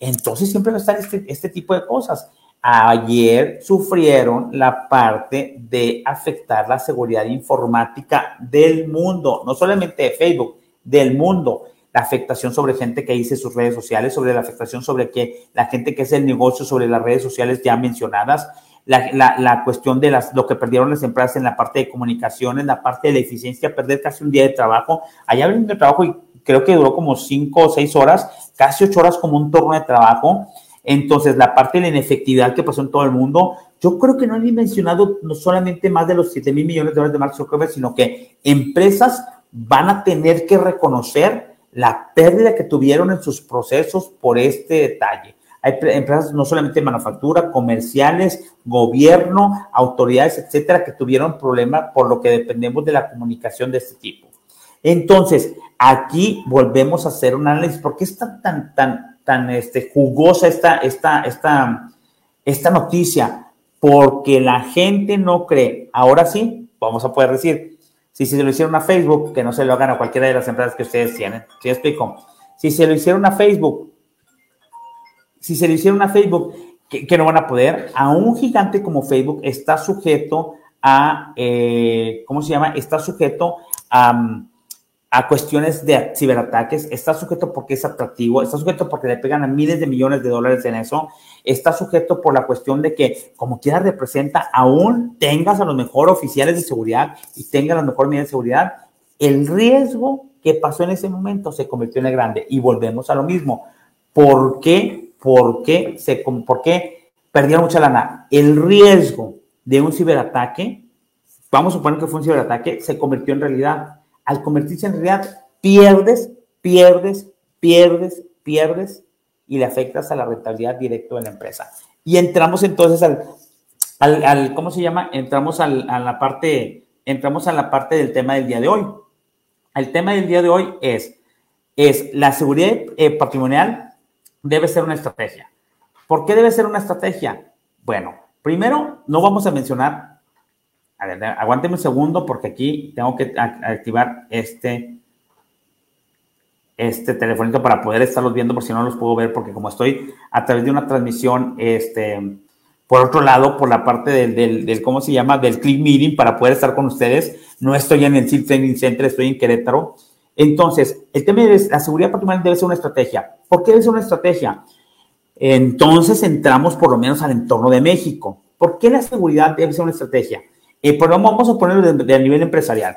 entonces siempre va a estar este, este tipo de cosas. Ayer sufrieron la parte de afectar la seguridad informática del mundo, no solamente de Facebook, del mundo. La afectación sobre gente que dice sus redes sociales, sobre la afectación sobre que la gente que es el negocio, sobre las redes sociales ya mencionadas, la, cuestión de las, lo que perdieron las empresas en la parte de comunicación, en la parte de la eficiencia, perder casi un día de trabajo. Allá hablando de trabajo y creo que duró como cinco o seis horas, casi ocho horas como un turno de trabajo. Entonces, la parte de la inefectividad que pasó en todo el mundo, yo creo que no han dimensionado no solamente más de los 7 mil millones de dólares de Mark Zuckerberg, sino que empresas van a tener que reconocer la pérdida que tuvieron en sus procesos por este detalle. Hay empresas no solamente de manufactura, comerciales, gobierno, autoridades, etcétera, que tuvieron problemas por lo que dependemos de la comunicación de este tipo. Entonces, aquí volvemos a hacer un análisis. ¿Por qué está tan, tan, tan este, jugosa esta, esta, esta, esta noticia? Porque la gente no cree. Ahora sí, vamos a poder decir, si se lo hicieron a Facebook, que no se lo hagan a cualquiera de las empresas que ustedes tienen. ¿Sí explico? Si se lo hicieron a Facebook, si se lo hicieron a Facebook, que, no van a poder, a un gigante como Facebook está sujeto a, eh, ¿cómo se llama? Está sujeto a, a cuestiones de ciberataques, está sujeto porque es atractivo, está sujeto porque le pegan a miles de millones de dólares en eso, está sujeto por la cuestión de que, como quiera representa, aún tengas a los mejores oficiales de seguridad y tengas las mejores medidas de seguridad, el riesgo que pasó en ese momento se convirtió en el grande. Y volvemos a lo mismo. ¿Por qué ¿Por qué, se, ¿Por qué perdieron mucha lana? El riesgo de un ciberataque, vamos a suponer que fue un ciberataque, se convirtió en realidad. Al convertirse en realidad, pierdes, pierdes, pierdes, pierdes y le afectas a la rentabilidad directa de la empresa. Y entramos entonces al, al, ¿cómo se llama? Entramos a la parte, entramos a la parte del tema del día de hoy. El tema del día de hoy es, es la seguridad eh, patrimonial debe ser una estrategia. ¿Por qué debe ser una estrategia? Bueno, primero, no vamos a mencionar, a ver, aguánteme un segundo porque aquí tengo que activar este, este telefonito para poder estarlos viendo, por si no los puedo ver, porque como estoy a través de una transmisión, este, por otro lado, por la parte del, del, ¿cómo se llama? Del Click Meeting para poder estar con ustedes. No estoy en el SIL Training Center, estoy en Querétaro. Entonces, el tema de la seguridad patrimonial debe ser una estrategia. ¿Por qué debe ser una estrategia? Entonces entramos por lo menos al entorno de México. ¿Por qué la seguridad debe ser una estrategia? Eh, pues vamos a ponerlo de, nivel empresarial.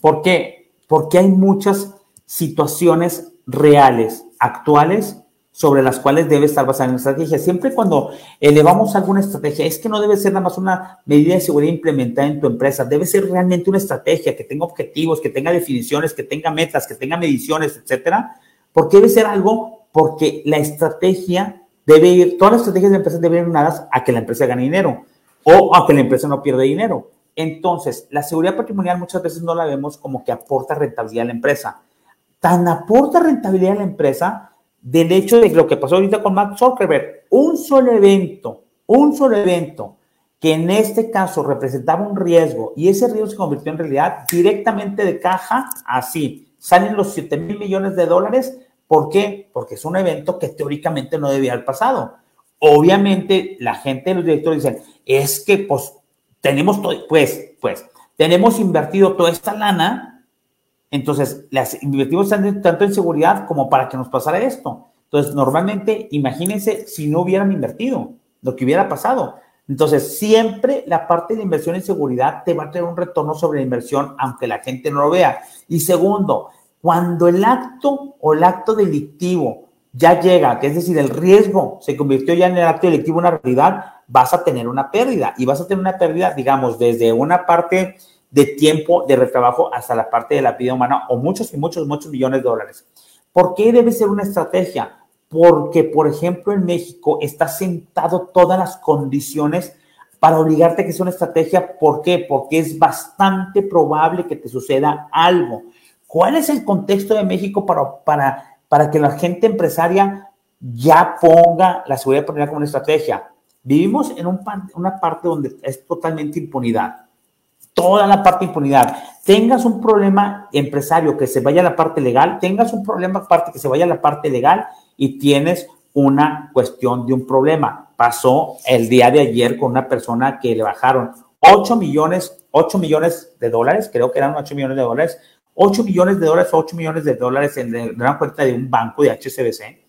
¿Por qué? Porque hay muchas situaciones reales, actuales, sobre las cuales debe estar basada en estrategia. Siempre cuando elevamos alguna estrategia, es que no debe ser nada más una medida de seguridad implementada en tu empresa, debe ser realmente una estrategia que tenga objetivos, que tenga definiciones, que tenga metas, que tenga mediciones, etcétera. ¿Por qué debe ser algo? Porque la estrategia debe ir, todas las estrategias de empresas deben ir unadas a que la empresa gane dinero o a que la empresa no pierda dinero. Entonces, la seguridad patrimonial muchas veces no la vemos como que aporta rentabilidad a la empresa. Tan aporta rentabilidad a la empresa del hecho de lo que pasó ahorita con Mark Zuckerberg. Un solo evento, un solo evento que en este caso representaba un riesgo y ese riesgo se convirtió en realidad directamente de caja, así. Salen los 7 mil millones de dólares. ¿Por qué? Porque es un evento que teóricamente no debía haber pasado. Obviamente, la gente de los directores dicen, es que pues tenemos pues, pues, tenemos invertido toda esta lana entonces, las invertimos tanto en seguridad como para que nos pasara esto. Entonces, normalmente, imagínense si no hubieran invertido, lo que hubiera pasado. Entonces, siempre la parte de inversión en seguridad te va a tener un retorno sobre la inversión, aunque la gente no lo vea. Y segundo, cuando el acto o el acto delictivo ya llega, que es decir, el riesgo se convirtió ya en el acto delictivo una realidad, vas a tener una pérdida. Y vas a tener una pérdida, digamos, desde una parte de tiempo de retrabajo hasta la parte de la vida humana o muchos y muchos, muchos millones de dólares. ¿Por qué debe ser una estrategia? Porque, por ejemplo, en México está sentado todas las condiciones para obligarte a que sea una estrategia. ¿Por qué? Porque es bastante probable que te suceda algo. ¿Cuál es el contexto de México para, para, para que la gente empresaria ya ponga la seguridad patrimonial como una estrategia? Vivimos en un, una parte donde es totalmente impunidad toda la parte impunidad. Tengas un problema empresario que se vaya a la parte legal, tengas un problema aparte que se vaya a la parte legal y tienes una cuestión de un problema. Pasó el día de ayer con una persona que le bajaron 8 millones, 8 millones de dólares, creo que eran 8 millones de dólares, 8 millones de dólares, 8 millones de dólares en una cuenta de un banco de HCBC.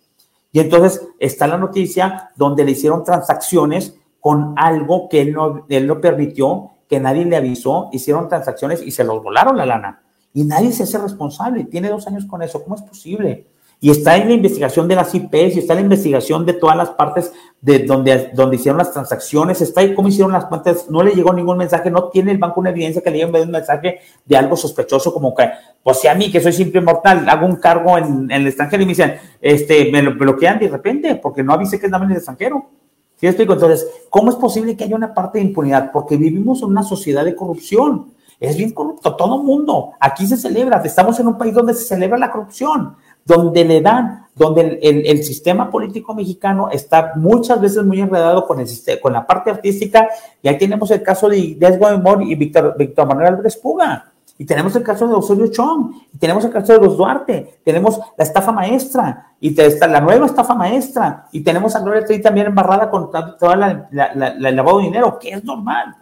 Y entonces está la noticia donde le hicieron transacciones con algo que él no, él no permitió, que nadie le avisó, hicieron transacciones y se los volaron la lana. Y nadie se hace responsable. Tiene dos años con eso. ¿Cómo es posible? Y está en la investigación de las IPs, y está en la investigación de todas las partes de donde, donde hicieron las transacciones, está ahí cómo hicieron las cuentas, no le llegó ningún mensaje, no tiene el banco una evidencia que le llegue un mensaje de algo sospechoso, como que, pues si a mí, que soy simple mortal, hago un cargo en, el extranjero y me dicen, este, me lo bloquean de repente, porque no avise que andaba en el extranjero. ¿Sí explico? Entonces, ¿cómo es posible que haya una parte de impunidad? Porque vivimos en una sociedad de corrupción. Es bien corrupto, todo mundo. Aquí se celebra, estamos en un país donde se celebra la corrupción donde le dan, donde el, sistema político mexicano está muchas veces muy enredado con, el, con la parte artística, y ahí tenemos el caso de Desgo Mor y Víctor, Víctor Manuel Álvarez Puga, y tenemos el caso de Osorio Chong, y tenemos el caso de los Duarte, tenemos la estafa maestra, y está la nueva estafa maestra, y tenemos a Gloria Trevi también embarrada con toda la, el lavado de dinero, que es normal.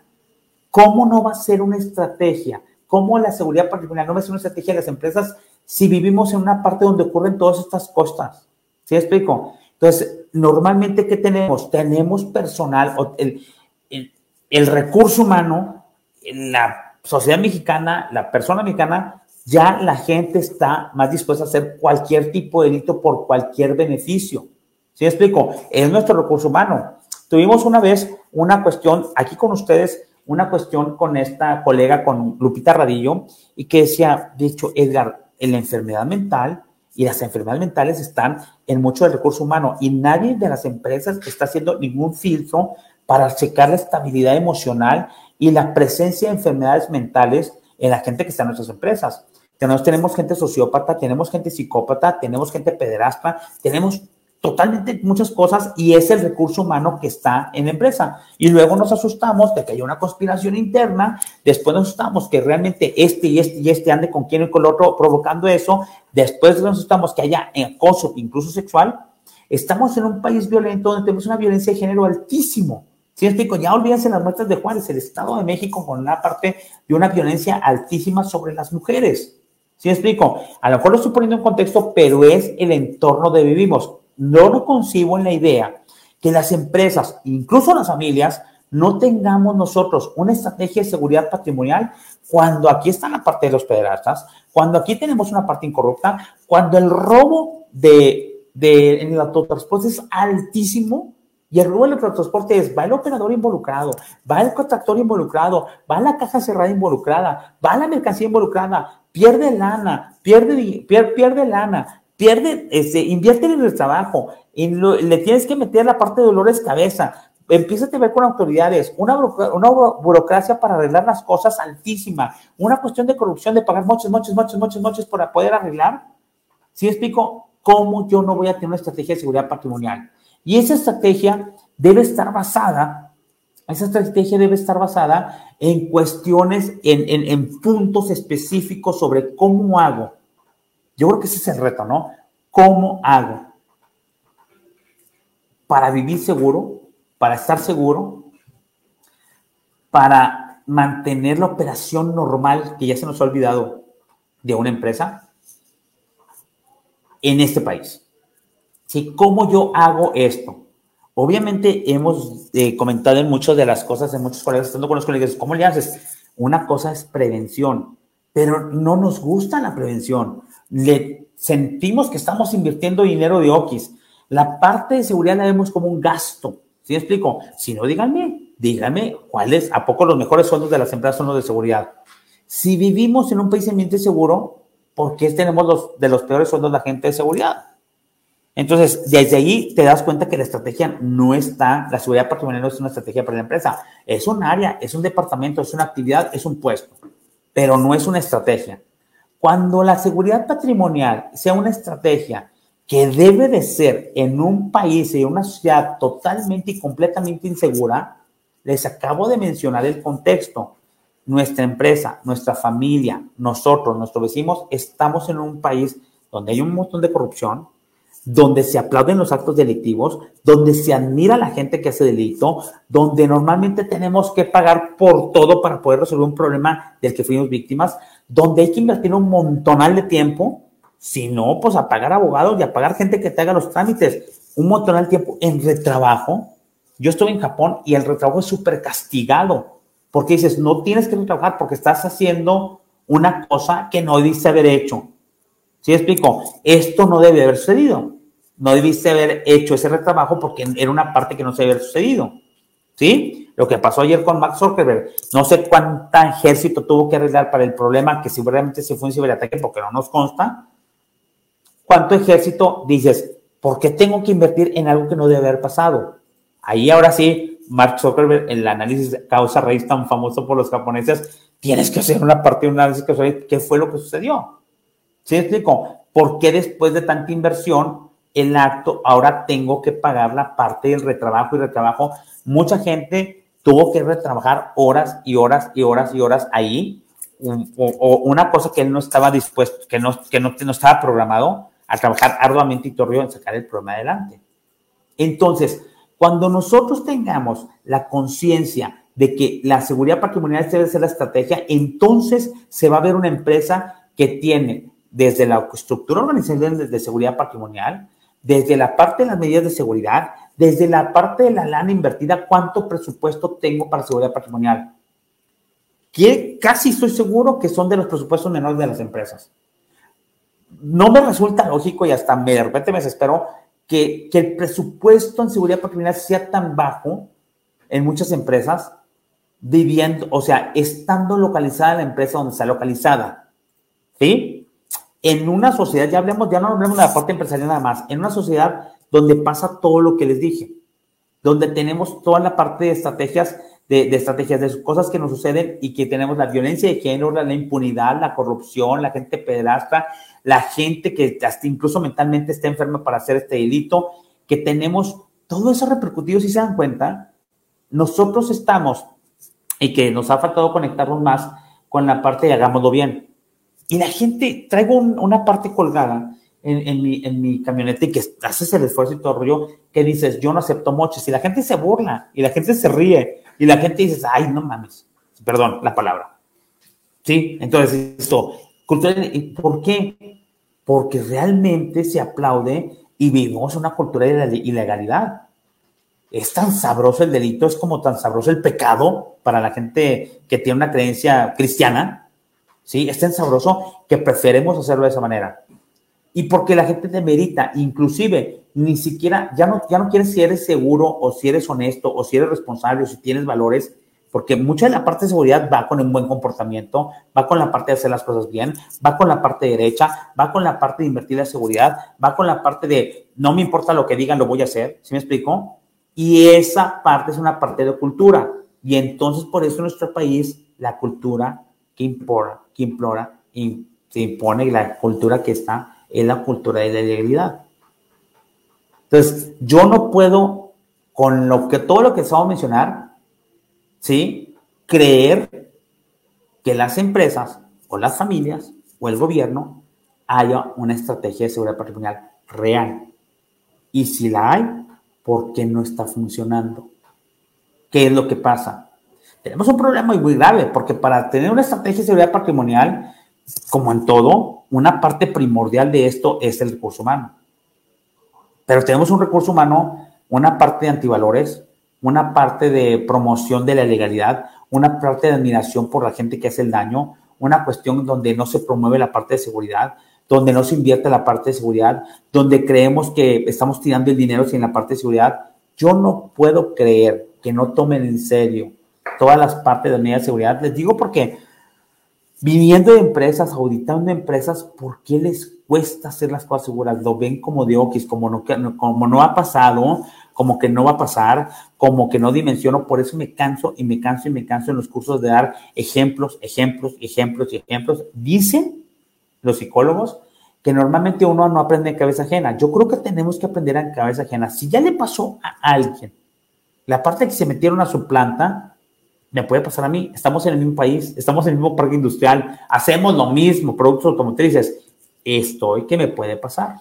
¿Cómo no va a ser una estrategia? ¿Cómo la seguridad particular no va a ser una estrategia de las empresas si vivimos en una parte donde ocurren todas estas cosas. ¿Sí explico? Entonces, normalmente, ¿qué tenemos? Tenemos personal, el, el, recurso humano, la sociedad mexicana, la persona mexicana, ya la gente está más dispuesta a hacer cualquier tipo de delito por cualquier beneficio. ¿Sí explico? Es nuestro recurso humano. Tuvimos una vez una cuestión aquí con ustedes, una cuestión con esta colega, con Lupita Radillo, y que decía, de hecho, Edgar, en la enfermedad mental y las enfermedades mentales están en mucho del recurso humano y nadie de las empresas está haciendo ningún filtro para checar la estabilidad emocional y la presencia de enfermedades mentales en la gente que está en nuestras empresas. Tenemos, tenemos gente sociópata, tenemos gente psicópata, tenemos gente pederasta, tenemos totalmente muchas cosas y es el recurso humano que está en la empresa. Y luego nos asustamos de que haya una conspiración interna, después nos asustamos que realmente este y este y este ande con quien y con el otro provocando eso, después nos asustamos que haya acoso, incluso sexual. Estamos en un país violento donde tenemos una violencia de género altísimo. ¿Sí explico? Ya olvídense las muestras de Juárez, el Estado de México con una parte de una violencia altísima sobre las mujeres. ¿Sí explico? A lo mejor lo estoy poniendo en contexto, pero es el entorno de vivimos no lo concibo en la idea que las empresas, incluso las familias, no tengamos nosotros una estrategia de seguridad patrimonial cuando aquí está la parte de los pederastas, cuando aquí tenemos una parte incorrupta, cuando el robo de, de en el autotransporte es altísimo y el robo del autotransporte es, va el operador involucrado, va el contractor involucrado, va la caja cerrada involucrada, va la mercancía involucrada, pierde lana, pierde, pierde lana, pierde, este, invierte en el trabajo, y le tienes que meter la parte de dolores cabeza, empieza a ver con autoridades, una, una burocracia para arreglar las cosas altísima, una cuestión de corrupción, de pagar muchos, muchos, muchos, muchos, muchos para poder arreglar. ¿Sí explico cómo yo no voy a tener una estrategia de seguridad patrimonial? Y esa estrategia debe estar basada, esa estrategia debe estar basada en cuestiones, en, en, en puntos específicos sobre cómo hago yo creo que ese es el reto, ¿no? ¿Cómo hago para vivir seguro, para estar seguro, para mantener la operación normal que ya se nos ha olvidado de una empresa en este país? ¿Sí? ¿Cómo yo hago esto? Obviamente hemos eh, comentado en muchas de las cosas, en muchos colegas, estando con los colegas, ¿cómo le haces? Una cosa es prevención, pero no nos gusta la prevención le sentimos que estamos invirtiendo dinero de Oquis. La parte de seguridad la vemos como un gasto. ¿Sí me explico? Si no, díganme, díganme cuáles, ¿a poco los mejores sueldos de las empresas son los de seguridad? Si vivimos en un país ambiente seguro, ¿por qué tenemos los de los peores sueldos la gente de seguridad? Entonces, desde ahí te das cuenta que la estrategia no está, la seguridad patrimonial no es una estrategia para la empresa, es un área, es un departamento, es una actividad, es un puesto, pero no es una estrategia. Cuando la seguridad patrimonial sea una estrategia que debe de ser en un país y en una sociedad totalmente y completamente insegura, les acabo de mencionar el contexto. Nuestra empresa, nuestra familia, nosotros, nuestros vecinos, estamos en un país donde hay un montón de corrupción, donde se aplauden los actos delictivos, donde se admira a la gente que hace delito, donde normalmente tenemos que pagar por todo para poder resolver un problema del que fuimos víctimas, donde hay que invertir un montonal de tiempo, si no, pues a pagar abogados y a pagar gente que te haga los trámites, un montonal de tiempo en retrabajo. Yo estuve en Japón y el retrabajo es súper castigado, porque dices, no tienes que retrabajar porque estás haciendo una cosa que no debiste haber hecho. ¿Sí explico? Esto no debe haber sucedido. No debiste haber hecho ese retrabajo porque era una parte que no se había sucedido. ¿Sí? Lo que pasó ayer con Max Zuckerberg. No sé cuánta ejército tuvo que arreglar para el problema que seguramente se fue un ciberataque porque no nos consta. ¿Cuánto ejército dices? ¿Por qué tengo que invertir en algo que no debe haber pasado? Ahí ahora sí, Mark Zuckerberg, el análisis causa-raíz tan famoso por los japoneses, tienes que hacer una parte de un análisis causa-raíz. ¿Qué fue lo que sucedió? ¿Sí explico? ¿Por qué después de tanta inversión el acto ahora tengo que pagar la parte del retrabajo y retrabajo? Mucha gente tuvo que retrabajar horas y horas y horas y horas ahí, o, una cosa que él no estaba dispuesto, que no, que no, no estaba programado a trabajar arduamente y torrió en sacar el problema adelante. Entonces, cuando nosotros tengamos la conciencia de que la seguridad patrimonial debe ser la estrategia, entonces se va a ver una empresa que tiene desde la estructura organizacional de seguridad patrimonial, desde la parte de las medidas de seguridad, desde la parte de la lana invertida, cuánto presupuesto tengo para seguridad patrimonial. Casi estoy seguro que son de los presupuestos menores de las empresas. No me resulta lógico y hasta me, de repente me desespero que el presupuesto en seguridad patrimonial sea tan bajo en muchas empresas, viviendo, o sea, estando localizada la empresa donde está localizada. ¿Sí? En una sociedad, ya hablemos, ya no hablemos de la parte empresarial nada más, en una sociedad donde pasa todo lo que les dije, donde tenemos toda la parte de estrategias, de, estrategias, de cosas que nos suceden y que tenemos la violencia de género, la impunidad, la corrupción, la gente pedrastra, la gente que hasta incluso mentalmente está enferma para hacer este delito, que tenemos todo eso repercutido, si se dan cuenta, nosotros estamos, y que nos ha faltado conectarnos más con la parte de hagámoslo bien y la gente, traigo una parte colgada en, mi, en mi camioneta y que haces el esfuerzo y todo el rollo, que dices, yo no acepto moches. Y la gente se burla, y la gente se ríe, y la gente dice, ay, no mames. Perdón, la palabra. ¿Sí? Entonces, esto, ¿por qué? Porque realmente se aplaude y vivimos una cultura de ilegalidad. Es tan sabroso el delito, es como tan sabroso el pecado para la gente que tiene una creencia cristiana, ¿sí? Es tan sabroso que preferimos hacerlo de esa manera. Y porque la gente te merita, inclusive, ni siquiera, ya no, ya no quieres si eres seguro o si eres honesto o si eres responsable o si tienes valores, porque mucha de la parte de seguridad va con un buen comportamiento, va con la parte de hacer las cosas bien, va con la parte derecha, va con la parte de invertir la seguridad, va con la parte de no me importa lo que digan, lo voy a hacer, ¿sí me explico? Y esa parte es una parte de cultura. Y entonces por eso en nuestro país la cultura que importa que implora y se impone la cultura que está es la cultura de la legalidad. Entonces, yo no puedo, con lo que todo lo que estamos a mencionar, ¿sí? creer que las empresas o las familias o el gobierno haya una estrategia de seguridad patrimonial real. Y si la hay, ¿por qué no está funcionando? ¿Qué es lo que pasa? Tenemos un problema muy grave, porque para tener una estrategia de seguridad patrimonial, como en todo, una parte primordial de esto es el recurso humano. Pero tenemos un recurso humano, una parte de antivalores, una parte de promoción de la legalidad, una parte de admiración por la gente que hace el daño, una cuestión donde no se promueve la parte de seguridad, donde no se invierte la parte de seguridad, donde creemos que estamos tirando el dinero sin la parte de seguridad. Yo no puedo creer que no tomen en serio todas las partes de medidas de seguridad. Les digo porque viniendo de empresas, auditando empresas, ¿por qué les cuesta hacer las cosas seguras? Lo ven como de okis, como no, como no ha pasado, como que no va a pasar, como que no dimensiono. Por eso me canso y me canso y me canso en los cursos de dar ejemplos, ejemplos, ejemplos y ejemplos. Dicen los psicólogos que normalmente uno no aprende en cabeza ajena. Yo creo que tenemos que aprender en cabeza ajena. Si ya le pasó a alguien la parte que se metieron a su planta, me puede pasar a mí. Estamos en el mismo país, estamos en el mismo parque industrial, hacemos lo mismo, productos automotrices. Estoy, ¿qué me puede pasar?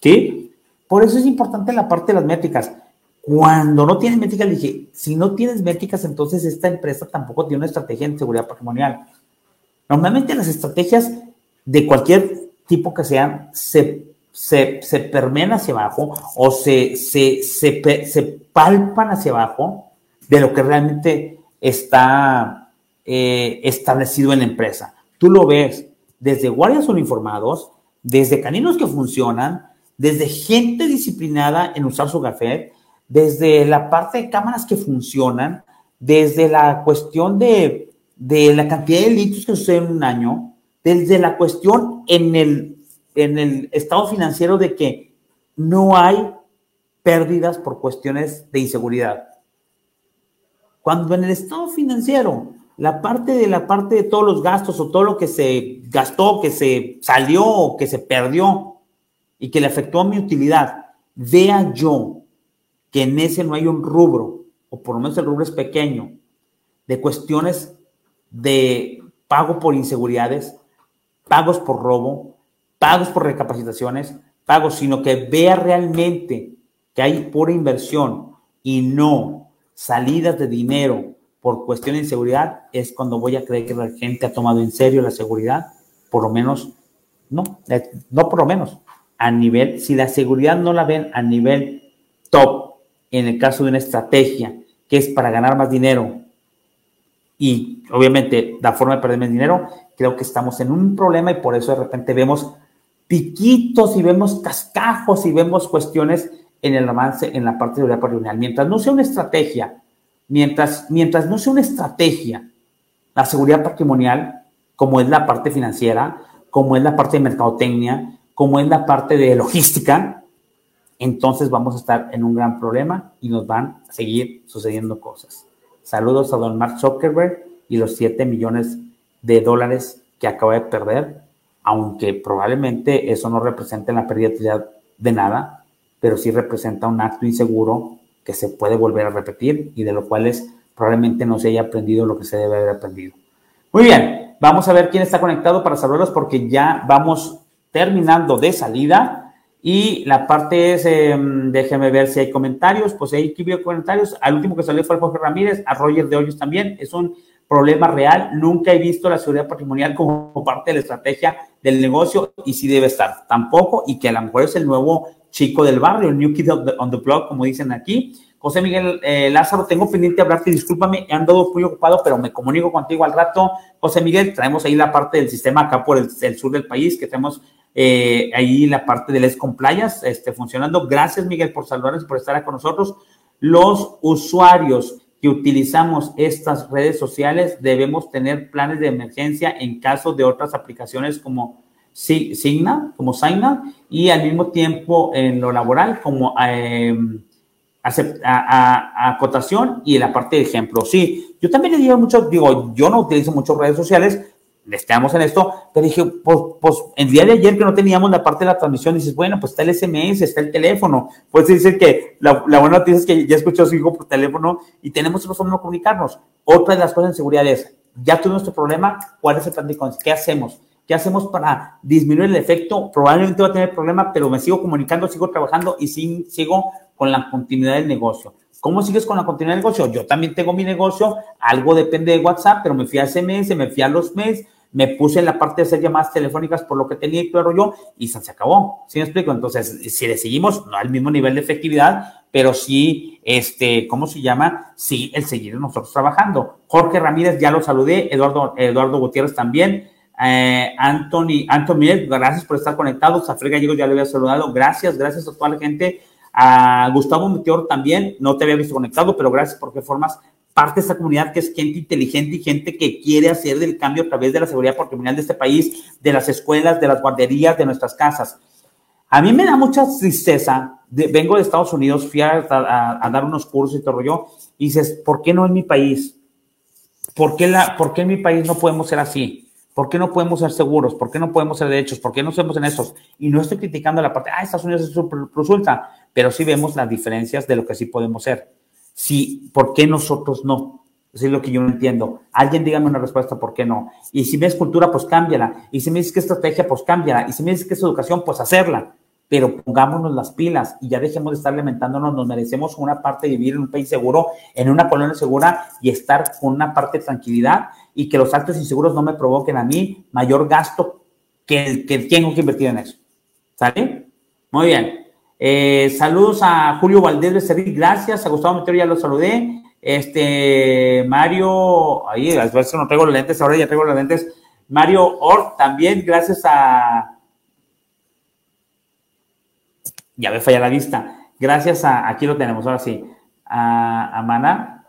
¿Sí? Por eso es importante la parte de las métricas. Cuando no tienes métricas, dije, si no tienes métricas, entonces esta empresa tampoco tiene una estrategia en seguridad patrimonial. Normalmente las estrategias de cualquier tipo que sean se, se, se permean hacia abajo o se, se, se palpan hacia abajo de lo que realmente está eh, establecido en la empresa. Tú lo ves desde guardias uniformados, desde caninos que funcionan, desde gente disciplinada en usar su café, desde la parte de cámaras que funcionan, desde la cuestión de, de la cantidad de delitos que suceden en un año, desde la cuestión en el, en el estado financiero de que no hay pérdidas por cuestiones de inseguridad. Cuando en el estado financiero, la parte de la parte de todos los gastos o todo lo que se gastó, que se salió o que se perdió y que le afectó a mi utilidad, vea yo que en ese no hay un rubro, o por lo menos el rubro es pequeño, de cuestiones de pago por inseguridades, pagos por robo, pagos por recapacitaciones, pagos, sino que vea realmente que hay pura inversión y no salidas de dinero por cuestión de inseguridad, es cuando voy a creer que la gente ha tomado en serio la seguridad, por lo menos, no, no por lo menos, a nivel, si la seguridad no la ven a nivel top, en el caso de una estrategia que es para ganar más dinero y obviamente la forma de perder más dinero, creo que estamos en un problema y por eso de repente vemos piquitos y vemos cascajos y vemos cuestiones en el avance en la parte de seguridad patrimonial. Mientras no sea una estrategia, mientras, mientras no sea una estrategia, la seguridad patrimonial, como es la parte financiera, como es la parte de mercadotecnia, como es la parte de logística, entonces vamos a estar en un gran problema y nos van a seguir sucediendo cosas. Saludos a don Mark Zuckerberg y los 7 millones de dólares que acaba de perder, aunque probablemente eso no represente la pérdida de nada, pero sí representa un acto inseguro que se puede volver a repetir y de lo cual es, probablemente no se haya aprendido lo que se debe haber aprendido. Muy bien, vamos a ver quién está conectado para saludarlos porque ya vamos terminando de salida y la parte es, em, déjeme ver si hay comentarios, pues que ver comentarios. Al último que salió fue Jorge Ramírez, a Roger de Hoyos también, es un problema real. Nunca he visto la seguridad patrimonial como parte de la estrategia del negocio y sí debe estar. Tampoco, y que a lo mejor es el nuevo chico del barrio, New Kid on the, Block, como dicen aquí. José Miguel eh, Lázaro, tengo pendiente hablarte, discúlpame, he andado muy ocupado, pero me comunico contigo al rato. José Miguel, traemos ahí la parte del sistema acá por el, sur del país, que tenemos eh, ahí la parte del ESCOM Playas este, funcionando. Gracias, Miguel, por saludarnos por estar con nosotros. Los usuarios que utilizamos estas redes sociales debemos tener planes de emergencia en caso de otras aplicaciones como Signa, como Signa, y al mismo tiempo en lo laboral como eh, acotación y en la parte de ejemplo. Sí, yo también le digo mucho, digo, yo no utilizo muchas redes sociales, estamos en esto, pero dije, pues, pues, el día de ayer que no teníamos la parte de la transmisión, dices, bueno, pues está el SMS, está el teléfono. Pues decir que la, buena noticia es que ya escuchó a su hijo por teléfono y tenemos otro forma de comunicarnos. Otra de las cosas en seguridad es, ya tuvimos nuestro problema, ¿cuál es el plan de ¿Qué hacemos? ¿Qué hacemos para disminuir el efecto? Probablemente va a tener problema, pero me sigo comunicando, sigo trabajando y sigo con la continuidad del negocio. ¿Cómo sigues con la continuidad del negocio? Yo también tengo mi negocio, algo depende de WhatsApp, pero me fui a SMS, me fui a los mails, me puse en la parte de hacer llamadas telefónicas por lo que tenía y todo yo y se acabó. ¿Sí me explico? Entonces, si le seguimos, no al mismo nivel de efectividad, pero sí, este, ¿cómo se llama? Sí, el seguir nosotros trabajando. Jorge Ramírez, ya lo saludé, Eduardo, Eduardo Gutiérrez también. Eh, Anthony, Anthony, gracias por estar conectados. Zafre Gallegos ya le había saludado. Gracias, gracias a toda la gente. A Gustavo Meteor también, no te había visto conectado, pero gracias porque formas parte de esta comunidad que es gente inteligente y gente que quiere hacer del cambio a través de la seguridad patrimonial de este país, de las escuelas, de las guarderías, de nuestras casas. A mí me da mucha tristeza. vengo de Estados Unidos, fui a, dar unos cursos y todo yo, y dices, ¿por qué no en mi país? ¿Por qué, la, ¿Por qué en mi país no podemos ser así? ¿Por qué no podemos ser seguros? ¿Por qué no podemos ser derechos? ¿Por qué no somos en esos? Y no estoy criticando la parte, ah, Estados Unidos es súper resulta, pero sí vemos las diferencias de lo que sí podemos ser. Sí, ¿por qué nosotros no? Eso es lo que yo no entiendo. Alguien dígame una respuesta, ¿por qué no? Y si me es cultura, pues cámbiala. Y si me dices que estrategia, pues cámbiala. Y si me dices que es educación, pues hacerla. pero pongámonos las pilas y ya dejemos de estar lamentándonos, nos merecemos una parte de vivir en un país seguro, en una colonia segura y estar con una parte de tranquilidad y que los actos inseguros no me provoquen a mí mayor gasto que el que tengo que invertir en eso. ¿Sale? Muy bien. Eh, saludos a Julio Valdés de Servir, gracias. A Gustavo Metero ya lo saludé. Este, Mario, ahí, a veces no traigo los lentes, ahora ya traigo los lentes. Mario Ort también, gracias a ya me falla la vista. Gracias a, aquí lo tenemos, ahora sí, a, a Mana,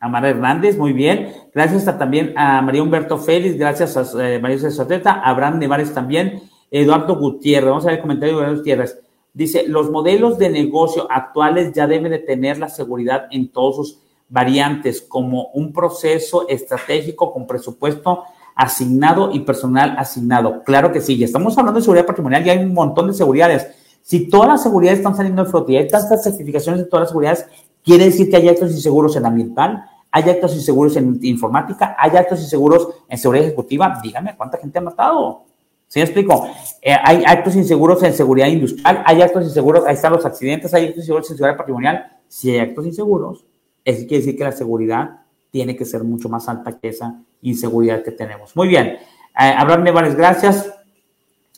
a Mara Hernández, muy bien. Gracias también a María Humberto Félix, gracias a eh, María Soteta, a Abraham Nevares también, Eduardo Gutiérrez, vamos a ver el comentario de Eduardo Gutiérrez. Dice, los modelos de negocio actuales ya deben de tener la seguridad en todos sus variantes, como un proceso estratégico con presupuesto asignado y personal asignado. Claro que sí, ya estamos hablando de seguridad patrimonial, ya hay un montón de seguridades. Si todas las seguridades están saliendo de flotilla, hay tantas certificaciones de todas las seguridades, quiere decir que hay actos inseguros en ambiental, hay actos inseguros en informática, hay actos inseguros en seguridad ejecutiva. Dígame, ¿cuánta gente ha matado? ¿Sí explico? Eh, hay actos inseguros en seguridad industrial, hay actos inseguros, ahí están los accidentes, hay actos inseguros en seguridad patrimonial. Si hay actos inseguros, eso quiere decir que la seguridad tiene que ser mucho más alta que esa inseguridad que tenemos. Muy bien. Eh, Abraham gracias.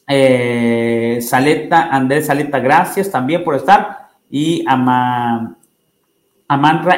Eh, Saleta, Andrés Saleta, gracias también por estar. Y Ama,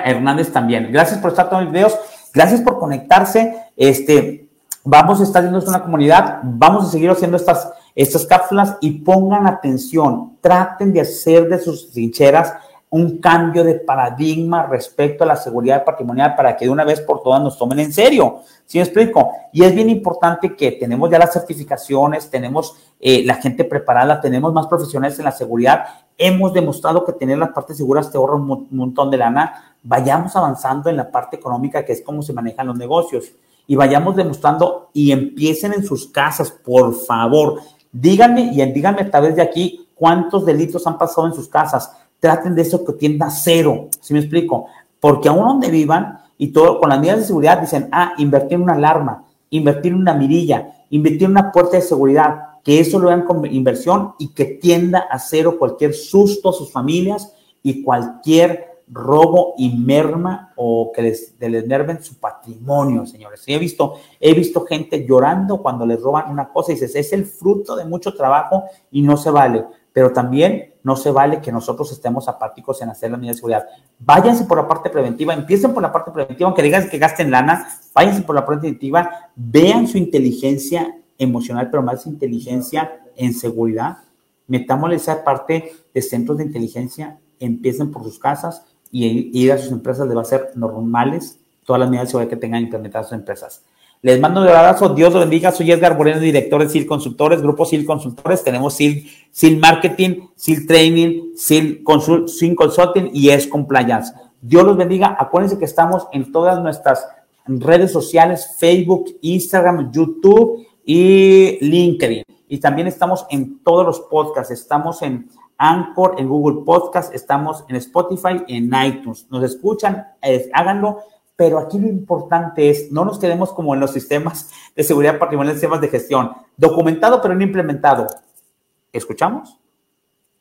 Hernández también. Gracias por estar todos los videos. Gracias por conectarse. Este, vamos a estar haciendo una comunidad. Vamos a seguir haciendo estas, estas cápsulas y pongan atención. Traten de hacer de sus trincheras un cambio de paradigma respecto a la seguridad patrimonial para que de una vez por todas nos tomen en serio. ¿Sí me explico? Y es bien importante que tenemos ya las certificaciones, tenemos eh, la gente preparada, tenemos más profesionales en la seguridad. Hemos demostrado que tener las partes seguras te ahorra un montón de lana. Vayamos avanzando en la parte económica, que es cómo se manejan los negocios. Y vayamos demostrando y empiecen en sus casas, por favor. Díganme y díganme a través de aquí cuántos delitos han pasado en sus casas traten de eso que tienda cero, ¿sí me explico? Porque aún donde vivan y todo con las medidas de seguridad dicen, ah, invertir en una alarma, invertir en una mirilla, invertir en una puerta de seguridad, que eso lo vean como inversión y que tienda a cero cualquier susto a sus familias y cualquier robo y merma o que les, les su patrimonio, señores. he visto, he visto gente llorando cuando les roban una cosa y dices, es el fruto de mucho trabajo y no se vale. Pero también no se vale que nosotros estemos apáticos en hacer la medida de seguridad. Váyanse por la parte preventiva, empiecen por la parte preventiva, aunque digan que gasten lana, váyanse por la parte preventiva, vean su inteligencia emocional, pero más inteligencia en seguridad. Metámosle esa parte de centros de inteligencia, empiecen por sus casas y ir a sus empresas les va a ser normales todas las medidas de que tengan implementadas sus empresas. Les mando un abrazo, Dios los bendiga. Soy Edgar Moreno, director de SIL Consultores, Grupo SIL Consultores. Tenemos SIL, SIL Marketing, SIL Training, SIL, Consult, Consulting y es Compliance. Dios los bendiga. Acuérdense que estamos en todas nuestras redes sociales, Facebook, Instagram, YouTube y LinkedIn. Y también estamos en todos los podcasts. Estamos en Anchor, en Google Podcast, estamos en Spotify, en iTunes. Nos escuchan, háganlo pero aquí lo importante es, no nos quedemos como en los sistemas de seguridad patrimonial, sistemas de gestión, documentado pero no implementado. Escuchamos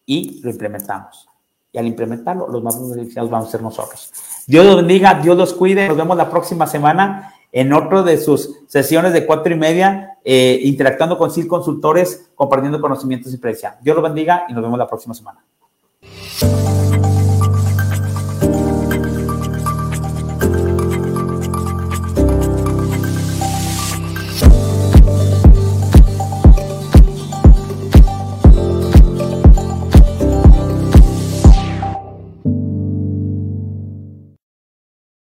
y lo implementamos. Y al implementarlo, los más beneficiados vamos a ser nosotros. Dios los bendiga, Dios los cuide. Nos vemos la próxima semana en otro de sus sesiones de cuatro y media, eh, interactuando con SIL Consultores, compartiendo conocimientos y precia. Dios los bendiga y nos vemos la próxima semana.